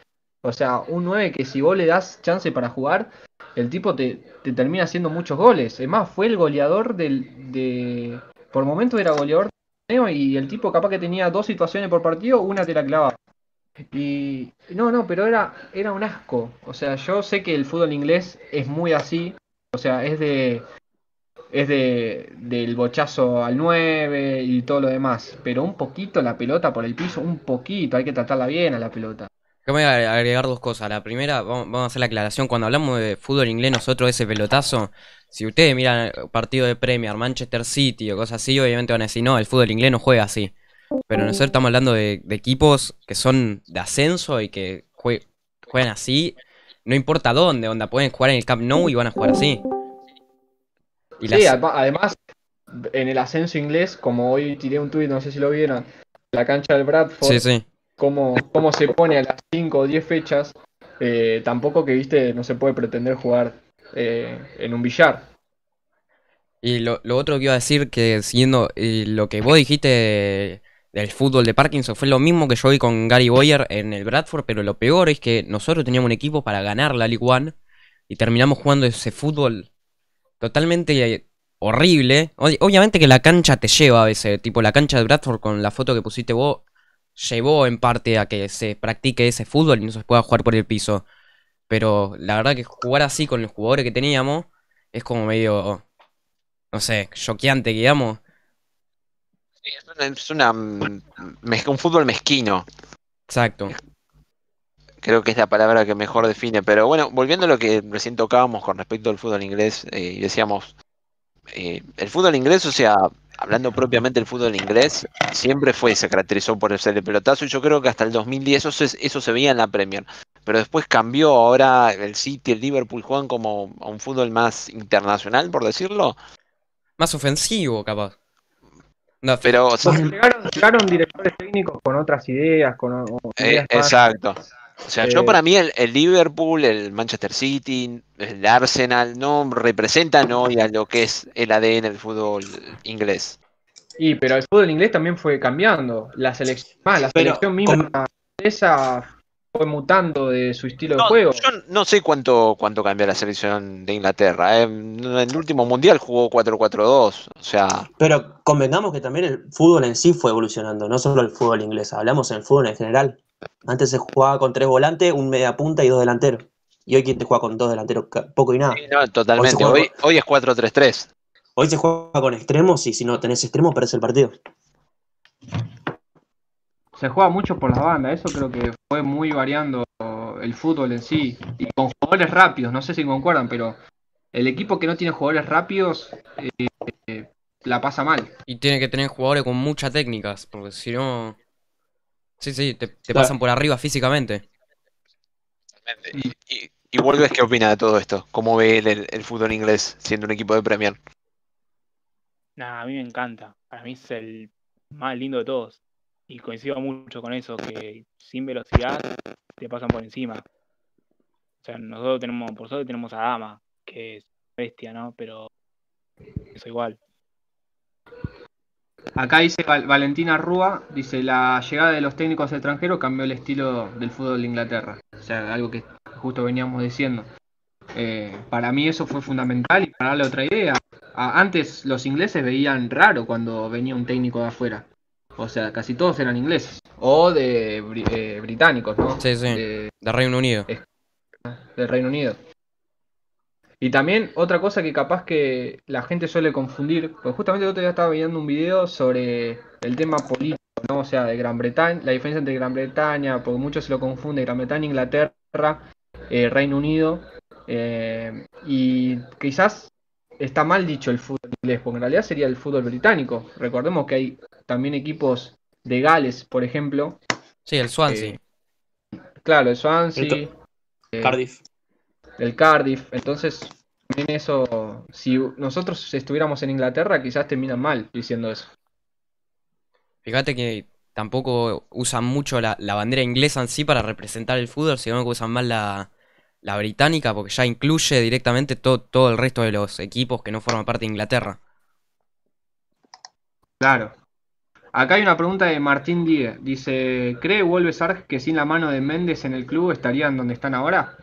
O sea, un 9 que si vos le das chance para jugar, el tipo te, te termina haciendo muchos goles. Es más, fue el goleador del, de... Por momentos era goleador y el tipo capaz que tenía dos situaciones por partido, una te la clavaba. Y no, no, pero era, era un asco. O sea, yo sé que el fútbol inglés es muy así. O sea, es de. Es de del bochazo al 9 y todo lo demás. Pero un poquito la pelota por el piso, un poquito, hay que tratarla bien a la pelota. Yo me voy a agregar dos cosas. La primera, vamos, a hacer la aclaración. Cuando hablamos de fútbol inglés, nosotros ese pelotazo, si ustedes miran partido de Premier, Manchester City o cosas así, obviamente van a decir, no, el fútbol inglés no juega así. Pero nosotros estamos hablando de, de equipos que son de ascenso y que jue- juegan así, no importa dónde, onda, pueden jugar en el Camp Nou y van a jugar así. Y Sí, las- además, en el ascenso inglés, como hoy tiré un tuit, no sé si lo vieron, la cancha del Bradford, sí, sí. Cómo, cómo se pone a las 5 o 10 fechas, eh, tampoco que, viste, no se puede pretender jugar eh, en un billar. Y lo, lo otro que iba a decir, que siguiendo eh, lo que vos dijiste de- del fútbol de Parkinson, fue lo mismo que yo vi con Gary Boyer en el Bradford, pero lo peor es que nosotros teníamos un equipo para ganar la League One y terminamos jugando ese fútbol totalmente horrible. Ob- Obviamente que la cancha te lleva a veces, tipo la cancha de Bradford con la foto que pusiste vos, llevó en parte a que se practique ese fútbol y no se pueda jugar por el piso. Pero la verdad que jugar así con los jugadores que teníamos es como medio no sé, choqueante, digamos. Sí, es una, un fútbol mezquino. Exacto. Creo que es la palabra que mejor define. Pero bueno, volviendo a lo que recién tocábamos con respecto al fútbol inglés, eh, y decíamos, eh, el fútbol inglés, o sea, hablando propiamente del fútbol inglés, siempre fue, se caracterizó por ser el pelotazo, y yo creo que hasta el 2010 eso se, eso se veía en la Premier. Pero después cambió, ahora el City, el Liverpool juegan como a un fútbol más internacional, por decirlo. Más ofensivo, capaz. No, Pero o sea, Llegaron, llegaron directores técnicos con otras ideas, con Eh, ideas más- exacto. O sea, yo Eh, para mí el, el Liverpool, el Manchester City, el Arsenal no representan hoy a lo que es el ADN del fútbol inglés. Y pero el fútbol inglés también fue cambiando. La selección, más, la Pero, selección misma esa fue mutando de su estilo de juego. yo no sé cuánto, cuánto cambió la selección de Inglaterra. eh. En el último mundial jugó 4-4-2. O sea, Pero convengamos que también el fútbol en sí fue evolucionando, no solo el fútbol inglés, hablamos en el fútbol en general. Antes se jugaba con tres volantes, un media punta y dos delanteros. Y hoy quien te juega con dos delanteros, poco y nada. sí, no, totalmente. juega- Hoy, hoy es 4-3-3. Hoy se juega con extremos y si no tenés extremos perdés el partido. Se juega mucho por las bandas, eso creo que fue muy variando el fútbol en sí. Y con jugadores rápidos, no sé si concuerdan, pero el equipo que no tiene jugadores rápidos eh, eh, la pasa mal. y tiene que tener jugadores con muchas técnicas, porque si no... Sí, sí, te, pasan por arriba físicamente. Y, y, y Wolves, ¿qué opina de todo esto? ¿Cómo ve el, el- el fútbol inglés siendo un equipo de Premier? Nada, a mí me encanta. Para mí es el más lindo de todos. Y coincido mucho con eso, que sin velocidad te pasan por encima. O sea, nosotros tenemos, por suerte tenemos a Dama, que es bestia, ¿no? Pero eso igual. Acá dice Val- Valentina Rúa, dice la llegada de los técnicos extranjeros cambió el estilo del fútbol de Inglaterra. O sea, algo que justo veníamos diciendo. Eh, para mí eso fue fundamental y para darle otra idea. Antes los ingleses veían raro cuando venía un técnico de afuera. O sea, casi todos eran ingleses. O de eh, británicos, ¿no? Sí, sí. De- De Reino Unido. del Reino Unido. Y también otra cosa que capaz que la gente suele confundir, pues justamente el otro día estaba viendo un video sobre el tema político, ¿no? O sea, de Gran Bretaña, la diferencia entre Gran Bretaña, porque muchos se lo confunden, Gran Bretaña, Inglaterra, eh, Reino Unido, eh, y quizás está mal dicho el fútbol inglés, porque en realidad sería el fútbol británico. Recordemos que hay también equipos de Gales, por ejemplo, Sí, el Swansea. Eh, claro, el Swansea, El eh, Cardiff. El Cardiff. Entonces, también eso, si nosotros estuviéramos en Inglaterra, quizás terminan mal diciendo eso. Fíjate que tampoco usan mucho la, la bandera inglesa en sí para representar el fútbol, sino que usan más la, la británica, porque ya incluye directamente todo, todo el resto de los equipos que no forman parte de Inglaterra. Claro. Acá hay una pregunta de Martín Díez. Dice, ¿cree Wolves Arg que sin la mano de Méndez en el club estarían donde están ahora?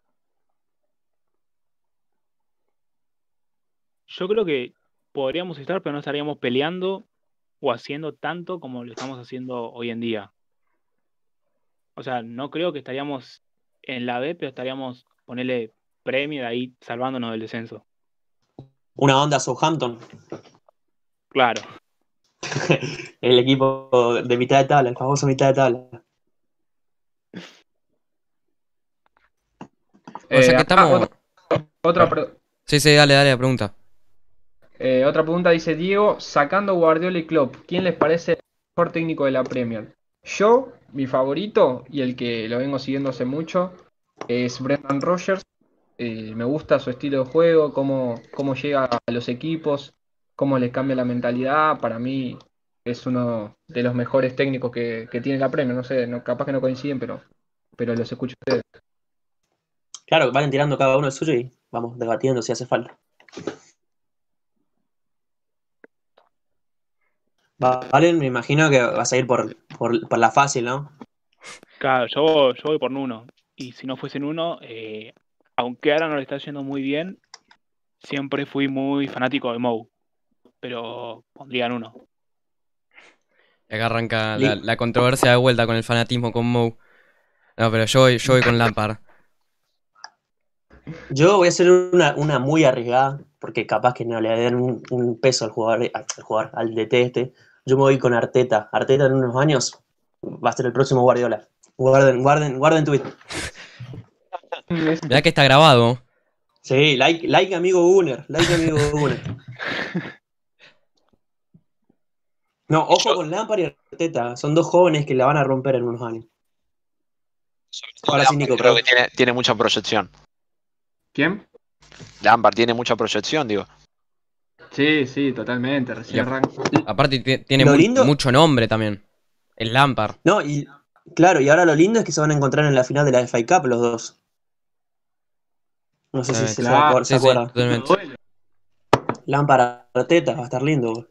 Yo creo que podríamos estar, pero no estaríamos peleando o haciendo tanto como lo estamos haciendo hoy en día. O sea, no creo que estaríamos en la B, pero estaríamos, ponerle premio de ahí salvándonos del descenso. Una onda Southampton, Claro. el equipo de mitad de tabla, el famoso mitad de tabla. O sea Eh, que acá estamos. otra, otra Sí, sí, dale, dale la pregunta. Eh, otra pregunta dice Diego, sacando Guardiola y Klopp, ¿quién les parece el mejor técnico de la Premier? Yo, mi favorito y el que lo vengo siguiendo hace mucho es Brendan Rodgers. Eh, me gusta su estilo de juego, cómo, cómo llega a los equipos, cómo les cambia la mentalidad. Para mí es uno de los mejores técnicos que, que tiene la Premier. No sé, no, capaz que no coinciden, pero, pero los escucho ustedes. Claro, van tirando cada uno el suyo y vamos debatiendo si hace falta. Valen, me imagino que vas a ir por, por, por la fácil, ¿no? Claro, yo, yo voy por Nuno. Y si no fuesen uno, eh, aunque ahora no le está yendo muy bien, siempre fui muy fanático de Mou. Pero pondrían uno. Y Acá arranca la, la controversia de vuelta con el fanatismo con Moe. No, pero yo voy, yo voy con Lampard. Yo voy a hacer una, una muy arriesgada, porque capaz que no le den un, un peso al jugador, al jugador, al DT este. Yo me voy con Arteta. Arteta en unos años va a ser el próximo Guardiola. Guarden, guarden, guarden tweet. Mirá que está grabado. Sí, like, like amigo Gunner, like amigo Gunner. No, ojo con Lampard y Arteta, son dos jóvenes que la van a romper en unos años. Ahora sí, Nico, creo que tiene, tiene mucha proyección. ¿Quién? Lampard tiene mucha proyección, digo. Sí, sí, totalmente. Recién arranca. Aparte ti- tiene Lo mu- lindo- mucho nombre también. El Lampard. No, y claro, y ahora lo lindo es que se van a encontrar en la final de la FA Cup los dos. No sé si se, claro, acuer- se Sí, sí, acuerdan. totalmente. Lampard Arteta va a estar lindo.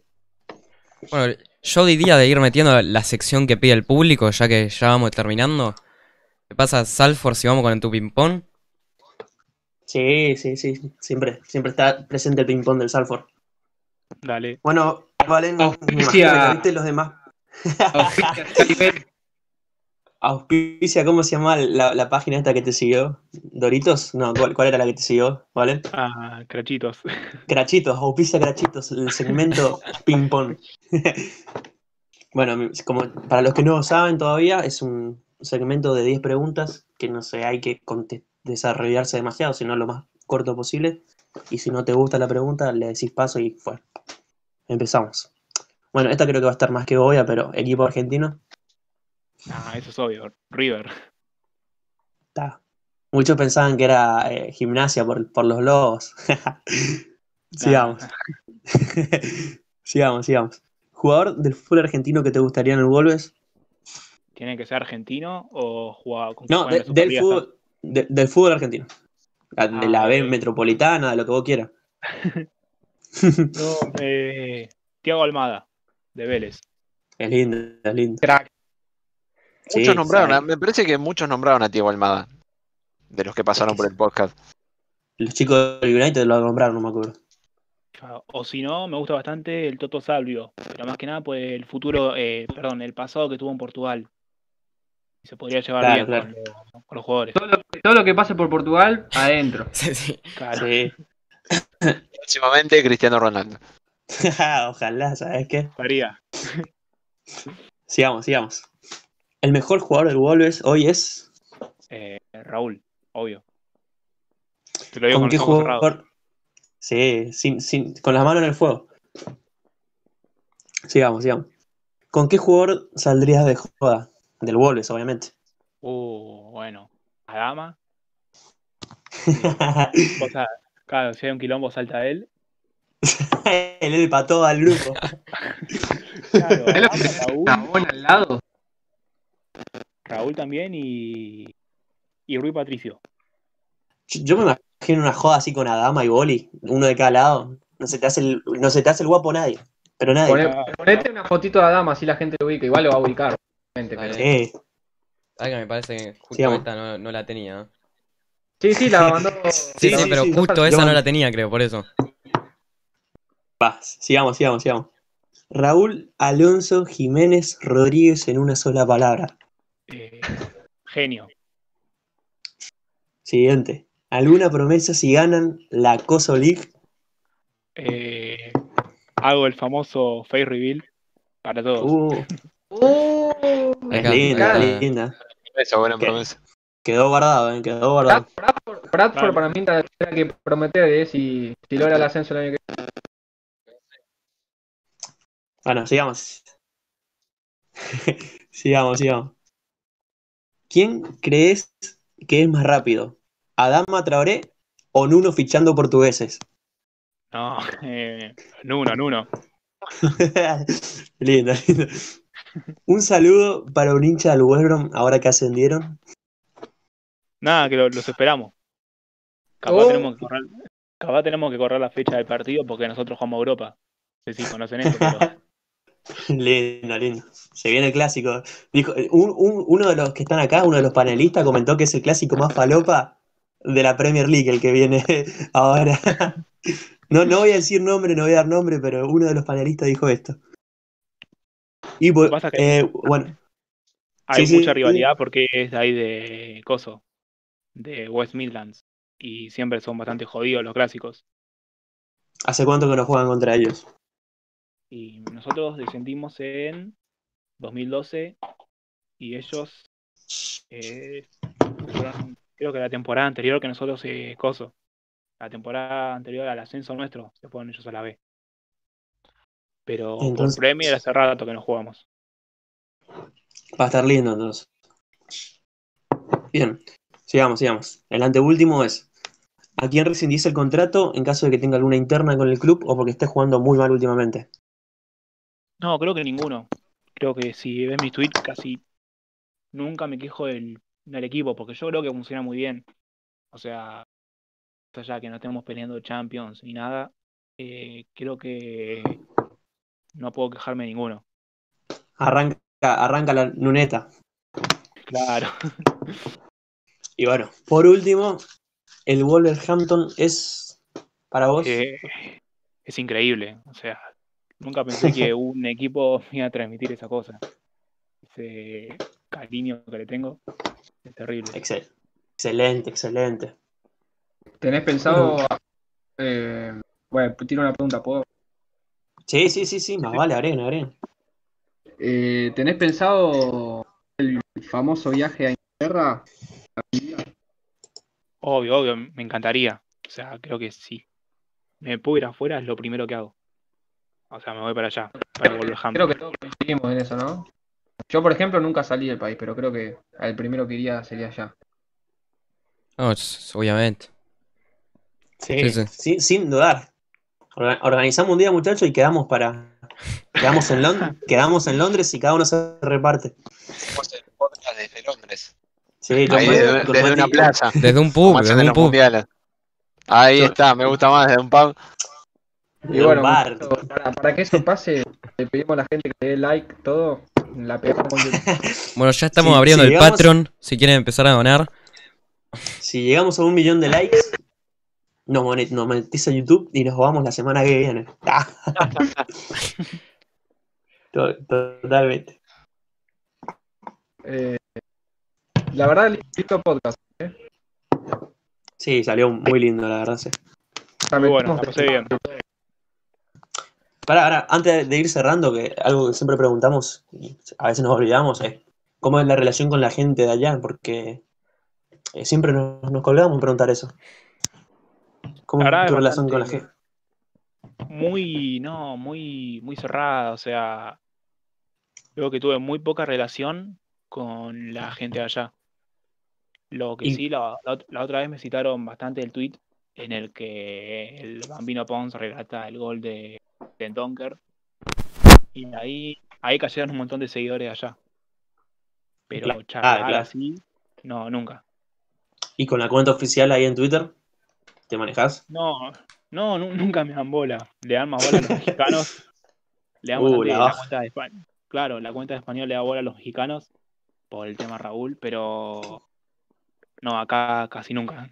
Bueno, yo diría de ir metiendo la sección que pide el público, ya que ya vamos terminando. ¿Qué pasa, Salford, si vamos con tu ping-pong? Sí, sí, sí, siempre, siempre está presente el ping-pong del Salford. Dale. Bueno, Valen, me Auspicia. los demás. Auspicia ¿cómo se llama la, la página esta que te siguió? ¿Doritos? No, ¿cuál, cuál era la que te siguió? ¿Vale? Ah, crachitos. Crachitos, auspicia Crachitos, el segmento ping-pong. bueno, como para los que no saben todavía, es un segmento de 10 preguntas que no sé, hay que desarrollarse demasiado, sino lo más corto posible. Y si no te gusta la pregunta, le decís paso y fue. Empezamos. Bueno, esta creo que va a estar más que obvia, pero equipo argentino. Ah, eso es obvio. River. Está. Muchos pensaban que era eh, gimnasia por, por los lobos. sigamos. sigamos, sigamos. ¿Jugador del fútbol argentino que te gustaría en el Wolves? ¿Tiene que ser argentino o jugar con No, de- del, fútbol, de- del fútbol argentino. La- De Ah, la B metropolitana, de lo que vos quieras. No, eh, Tiago Almada, de Vélez. es lindo, es lindo. Crack. Sí, Muchos nombraron, a- me parece que muchos nombraron a Diego Almada. De los que pasaron por el podcast. Los chicos del United lo nombraron, no me acuerdo. O si no, me gusta bastante el Toto Salvio, pero más que nada pues el futuro, eh, perdón, el pasado que tuvo en Portugal. Se podría llevar Claro, bien claro. Con, los, con los jugadores. Todo lo, todo lo que pase por Portugal, adentro. Sí, sí. Claro. Sí. Próximamente Cristiano Ronaldo. Ojalá, ¿sabes qué? Faría. Sigamos, sigamos. El mejor jugador del Wolves hoy es. Eh, Raúl, obvio. Te lo digo ¿Con con qué jugador? Sí, sin, sin, con las manos en el fuego. Sigamos, sigamos. ¿Con qué jugador saldrías de joda? Del Wolves, obviamente. Uh, bueno. Adama. O sea, claro, si hay un quilombo salta él. Él el pató al grupo. Claro, ¿Sabés lo Adama, que Raúl, Chabón al lado? Raúl también y. Y Rui Patricio. Yo me imagino una joda así con Adama y Boli, uno de cada lado. No se te hace el, no se te hace el guapo nadie. Pero nadie. Poné- ponete una fotito de Adama, así la gente lo ubica. Igual lo va a ubicar, obviamente, pero-. Sí. Sabes que me parece que justo esta no, no la tenía. Sí, sí, la mandó. Sí, sí, sí, pero sí. justo esa no la tenía, creo, por eso. Va, sigamos, sigamos, sigamos. Raúl Alonso Jiménez Rodríguez en una sola palabra. Eh, genio. Siguiente. ¿Alguna promesa si ganan la Coso League? Eh, hago el famoso face reveal para todos. Uh, ¡Oh! es linda, acá. linda. Esa buena ¿Qué? promesa. Quedó guardado, eh, quedó guardado. Bradford, para mí tendrá que prometer eh, si, si logra el ascenso el año que Bueno, sigamos. sigamos, sigamos. ¿Quién crees que es más rápido? ¿Adama Traoré o Nuno fichando portugueses? No, eh, Nuno, Nuno. lindo, lindo. Un saludo para un hincha del West Brom ahora que ascendieron. Nada, que lo- los esperamos. Capaz, Oh. tenemos que correr, capaz tenemos que correr la fecha del partido porque nosotros jugamos a Europa. No sé si conocen esto, pero Lindo, lindo. Se viene el clásico. Dijo, un- un- uno de los que están acá, uno de los panelistas, comentó que es el clásico más falopa de la Premier League, el que viene ahora. No, no voy a decir nombre, no voy a dar nombre, pero uno de los panelistas dijo esto. Y pues, pasa que- eh, bueno, hay Sí, mucha sí. rivalidad porque es de ahí de Coso, de West Midlands. Y siempre son bastante jodidos los clásicos. ¿hace cuánto que no juegan contra ellos? Y nosotros descendimos en 2012 y ellos eh, fueron, creo que la temporada anterior que nosotros eh, Coso. La temporada anterior al ascenso nuestro se fueron ellos a la B. Pero Entonces- por Premier hace rato que no jugamos. Va a estar lindo entonces. Bien, sigamos, sigamos. El anteúltimo es, ¿a quién rescindís el contrato en caso de que tenga alguna interna con el club o porque esté jugando muy mal últimamente? No, creo que ninguno. Creo que si ves mis tweets casi nunca me quejo del, del equipo porque yo creo que funciona muy bien. O sea, allá que no estemos peleando Champions ni nada, eh, creo que no puedo quejarme de ninguno. Arranca, arranca la luneta. Claro. Y bueno, por último, el Wolverhampton es para vos. Eh, es increíble. O sea, nunca pensé que un equipo me iba a transmitir esa cosa. Ese cariño que le tengo es terrible. Excel. Excelente, excelente. ¿Tenés pensado? Eh, bueno, tiro una pregunta, ¿puedo? Sí, sí, sí, sí, más vale, agreguen, agreguen. Eh, ¿Tenés pensado el famoso viaje a Inglaterra? Obvio, obvio, me encantaría. O sea, creo que sí. Me puedo ir afuera, es lo primero que hago. O sea, me voy para allá, para Wolverhampton. Creo que todos coincidimos en eso, ¿no? Yo, por ejemplo, nunca salí del país, pero creo que el primero que iría sería allá. No, obviamente. Sí, Sí, sí. Sin, sin dudar. Orga- Organizamos un día, muchachos, y quedamos para. Quedamos en, Lond- quedamos en Londres y cada uno se reparte. Hacemos el podcast desde Londres. Sí, yo Ahí me- desde, con desde Mati- una plaza. Desde un pub, desde un los pub. mundiales. Ahí está, me gusta más desde un pub. Y bueno, para, para que eso pase, le pedimos a la gente que le dé like, todo, la pegamos Bueno, ya estamos Sí, abriendo el llegamos- Patreon. Si quieren empezar a donar. Si llegamos a un millón de likes, nos monetiza YouTube y nos vamos la semana que viene. To- Totalmente. Eh, la verdad, lindo podcast. ¿eh? Sí, salió muy lindo, la verdad. Sí. Muy bueno, la pasé bien. Pará, pará, antes de ir cerrando, que algo que siempre preguntamos y a veces nos olvidamos es cómo es la relación con la gente de allá, porque eh, siempre nos, nos colgamos en preguntar eso. ¿Cómo es tu relación con la gente? Muy, no, muy, muy cerrada. O sea, creo que tuve muy poca relación con la gente de allá. Lo que Y- sí, la, la ot- la otra vez me citaron bastante el tweet en el que el Bambino Pons relata el gol de, de Donker. Y ahí, ahí cayeron un montón de seguidores allá. Pero Claro, charlar claro. así, no, nunca. ¿Y con la cuenta oficial ahí en Twitter? ¿Te manejas? No, no, nu- nunca me dan bola. Le dan más bola a los mexicanos. Le dan Uh, la la cuenta de España. Claro, la cuenta de español le da bola a los mexicanos por el tema Raúl, pero no, acá casi nunca.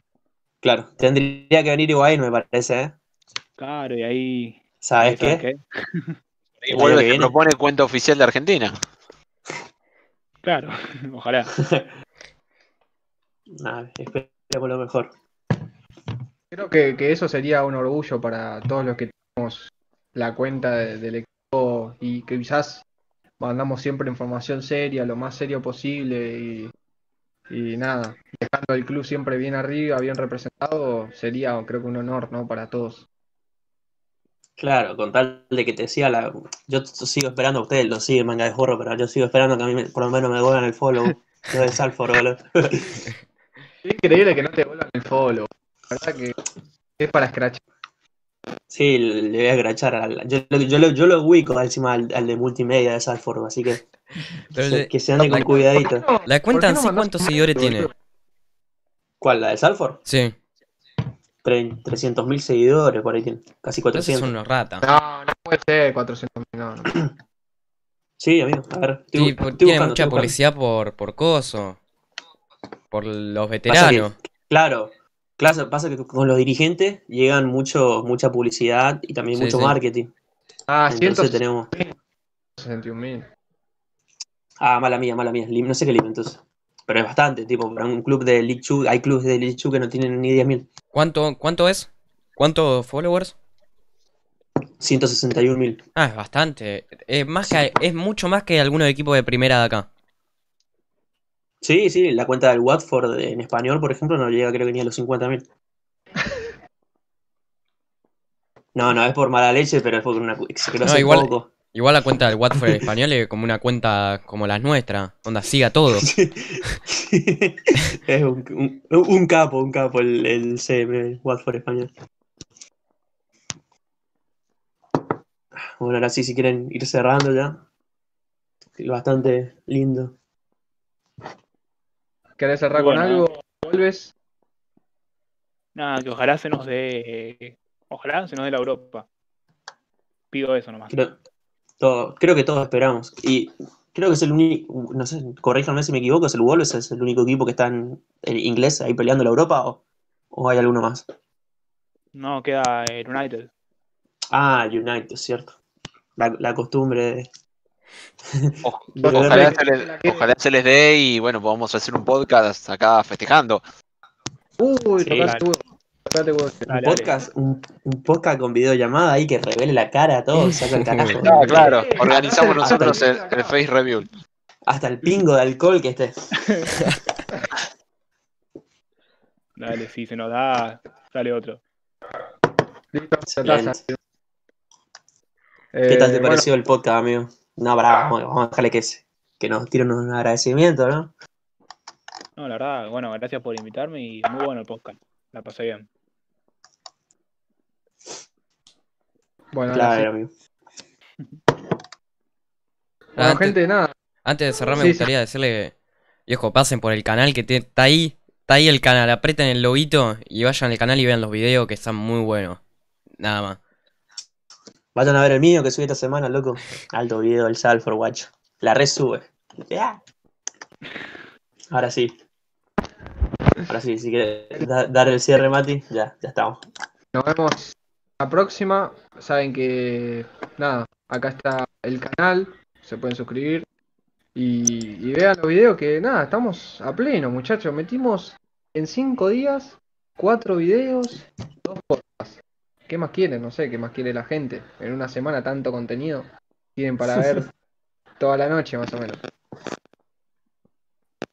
Claro, tendría que venir Higuaín, me parece, ¿eh? Claro, y ahí ¿Sabes ¿Sabes qué? Y vuelve que propone cuenta oficial de Argentina. Claro, ojalá. Nada, esperemos lo mejor. Creo que, que eso sería un orgullo para todos los que tenemos la cuenta de- del equipo y que quizás mandamos siempre información seria, lo más serio posible y, y nada, dejando el club siempre bien arriba, bien representado, sería creo que un honor, ¿no? Para todos. Claro, con tal de que te siga la. Yo sigo esperando, ustedes lo siguen, manga de jorro, pero yo sigo esperando que a mí me- por lo menos me devuelvan el follow. Lo de Salford, boludo. Es increíble que no te vuelvan el follow, la verdad que es para scratch. Sí, le voy a agrachar. al- Yo, lo- yo, lo, yo lo ubico encima al, al de multimedia de Salford, así que, que se ande con la- cuidadito. La ¿Por cuenta qué en no sí, mandás ¿cuántos seguidores tiene? ¿Cuál? ¿La de Salford? Sí, 300.000 seguidores, por ahí tiene. Casi entonces 400. son unos ratas. No, no puede ser 400 no, no. Sí, amigo, a ver. Estoy, Sí, estoy tiene buscando, mucha publicidad por, por coso. Por los veteranos. que, claro, claro, pasa que con los dirigentes llegan mucho, mucha publicidad y también Sí, mucho sí. marketing. Ah, Entonces tenemos. 161 mil. Ah, mala mía, mala mía. No sé qué lim entonces. Pero es bastante, tipo, para un club de League 2, hay clubes de League 2 que no tienen ni 10.000. ¿Cuánto, ¿Cuánto es? ¿Cuántos followers? 161.000. Ah, es bastante. Es, más que, es mucho más que algunos equipos de primera de acá. Sí, sí, la cuenta del Watford en español, por ejemplo, no llega creo que ni a los 50.000. No, no es por mala leche, pero es por una No, igual- poco. Igual la cuenta del Watford en español es como una cuenta como las nuestras. Onda, siga todo. es un, un- un capo, un capo el, el CM el Watford español. Bueno, ahora sí, si quieren ir cerrando ya. Bastante lindo. ¿Querés cerrar Bueno. con algo? ¿Vuelves? Nada, que ojalá se nos dé. Ojalá se nos dé la Europa. Pido eso nomás. Creo, todo- creo que todos esperamos. Y creo que es el único, no sé, corríjanme si me equivoco, es el Wolves, es el único equipo que está en, en inglés ahí peleando la Europa o, o hay alguno más. No, queda el United. Ah, United, cierto. La, la costumbre de... O- ojalá, se les, ojalá se les dé y bueno, podamos hacer un podcast acá festejando. Uy, Sí, dale. huevo. Un Dale, podcast, un, un podcast con videollamada ahí que revele la cara a todos, saca el carajo. Ah, claro, organizamos hasta nosotros el- Face Review. Hasta el pingo de alcohol que esté. Dale, si se nos da, sale otro. ¿Qué tal te Eh, pareció el podcast, amigo? No, pará, vamos, vamos a dejarle que, se- que nos tiren un agradecimiento, ¿no? No, la verdad, bueno, gracias por invitarme y muy bueno el podcast. La pasé bien. Bueno, sí. Claro, amigo. Bueno, Antes- gente, nada. Antes de cerrar, me Sí, sí. gustaría decirle, viejo, pasen por el canal que te- está ahí, está ahí el canal, aprieten el loguito y vayan al canal y vean los videos que están muy buenos. Nada más. Vayan a ver el mío que subí esta semana, loco. Alto video del Salford, guacho. La resube. Ya. Ahora sí. Ahora sí, si quieres da- dar el cierre, Mati, ya, ya estamos. Nos vemos la próxima. Saben que, nada, acá está el canal. Se pueden suscribir. Y, y vean los videos que, nada, estamos a pleno, muchachos. Metimos en cinco días cuatro videos, dos podcasts. ¿Qué más quieren? No sé, ¿qué más quiere la gente? En una semana tanto contenido. Tienen para ver toda la noche, más o menos.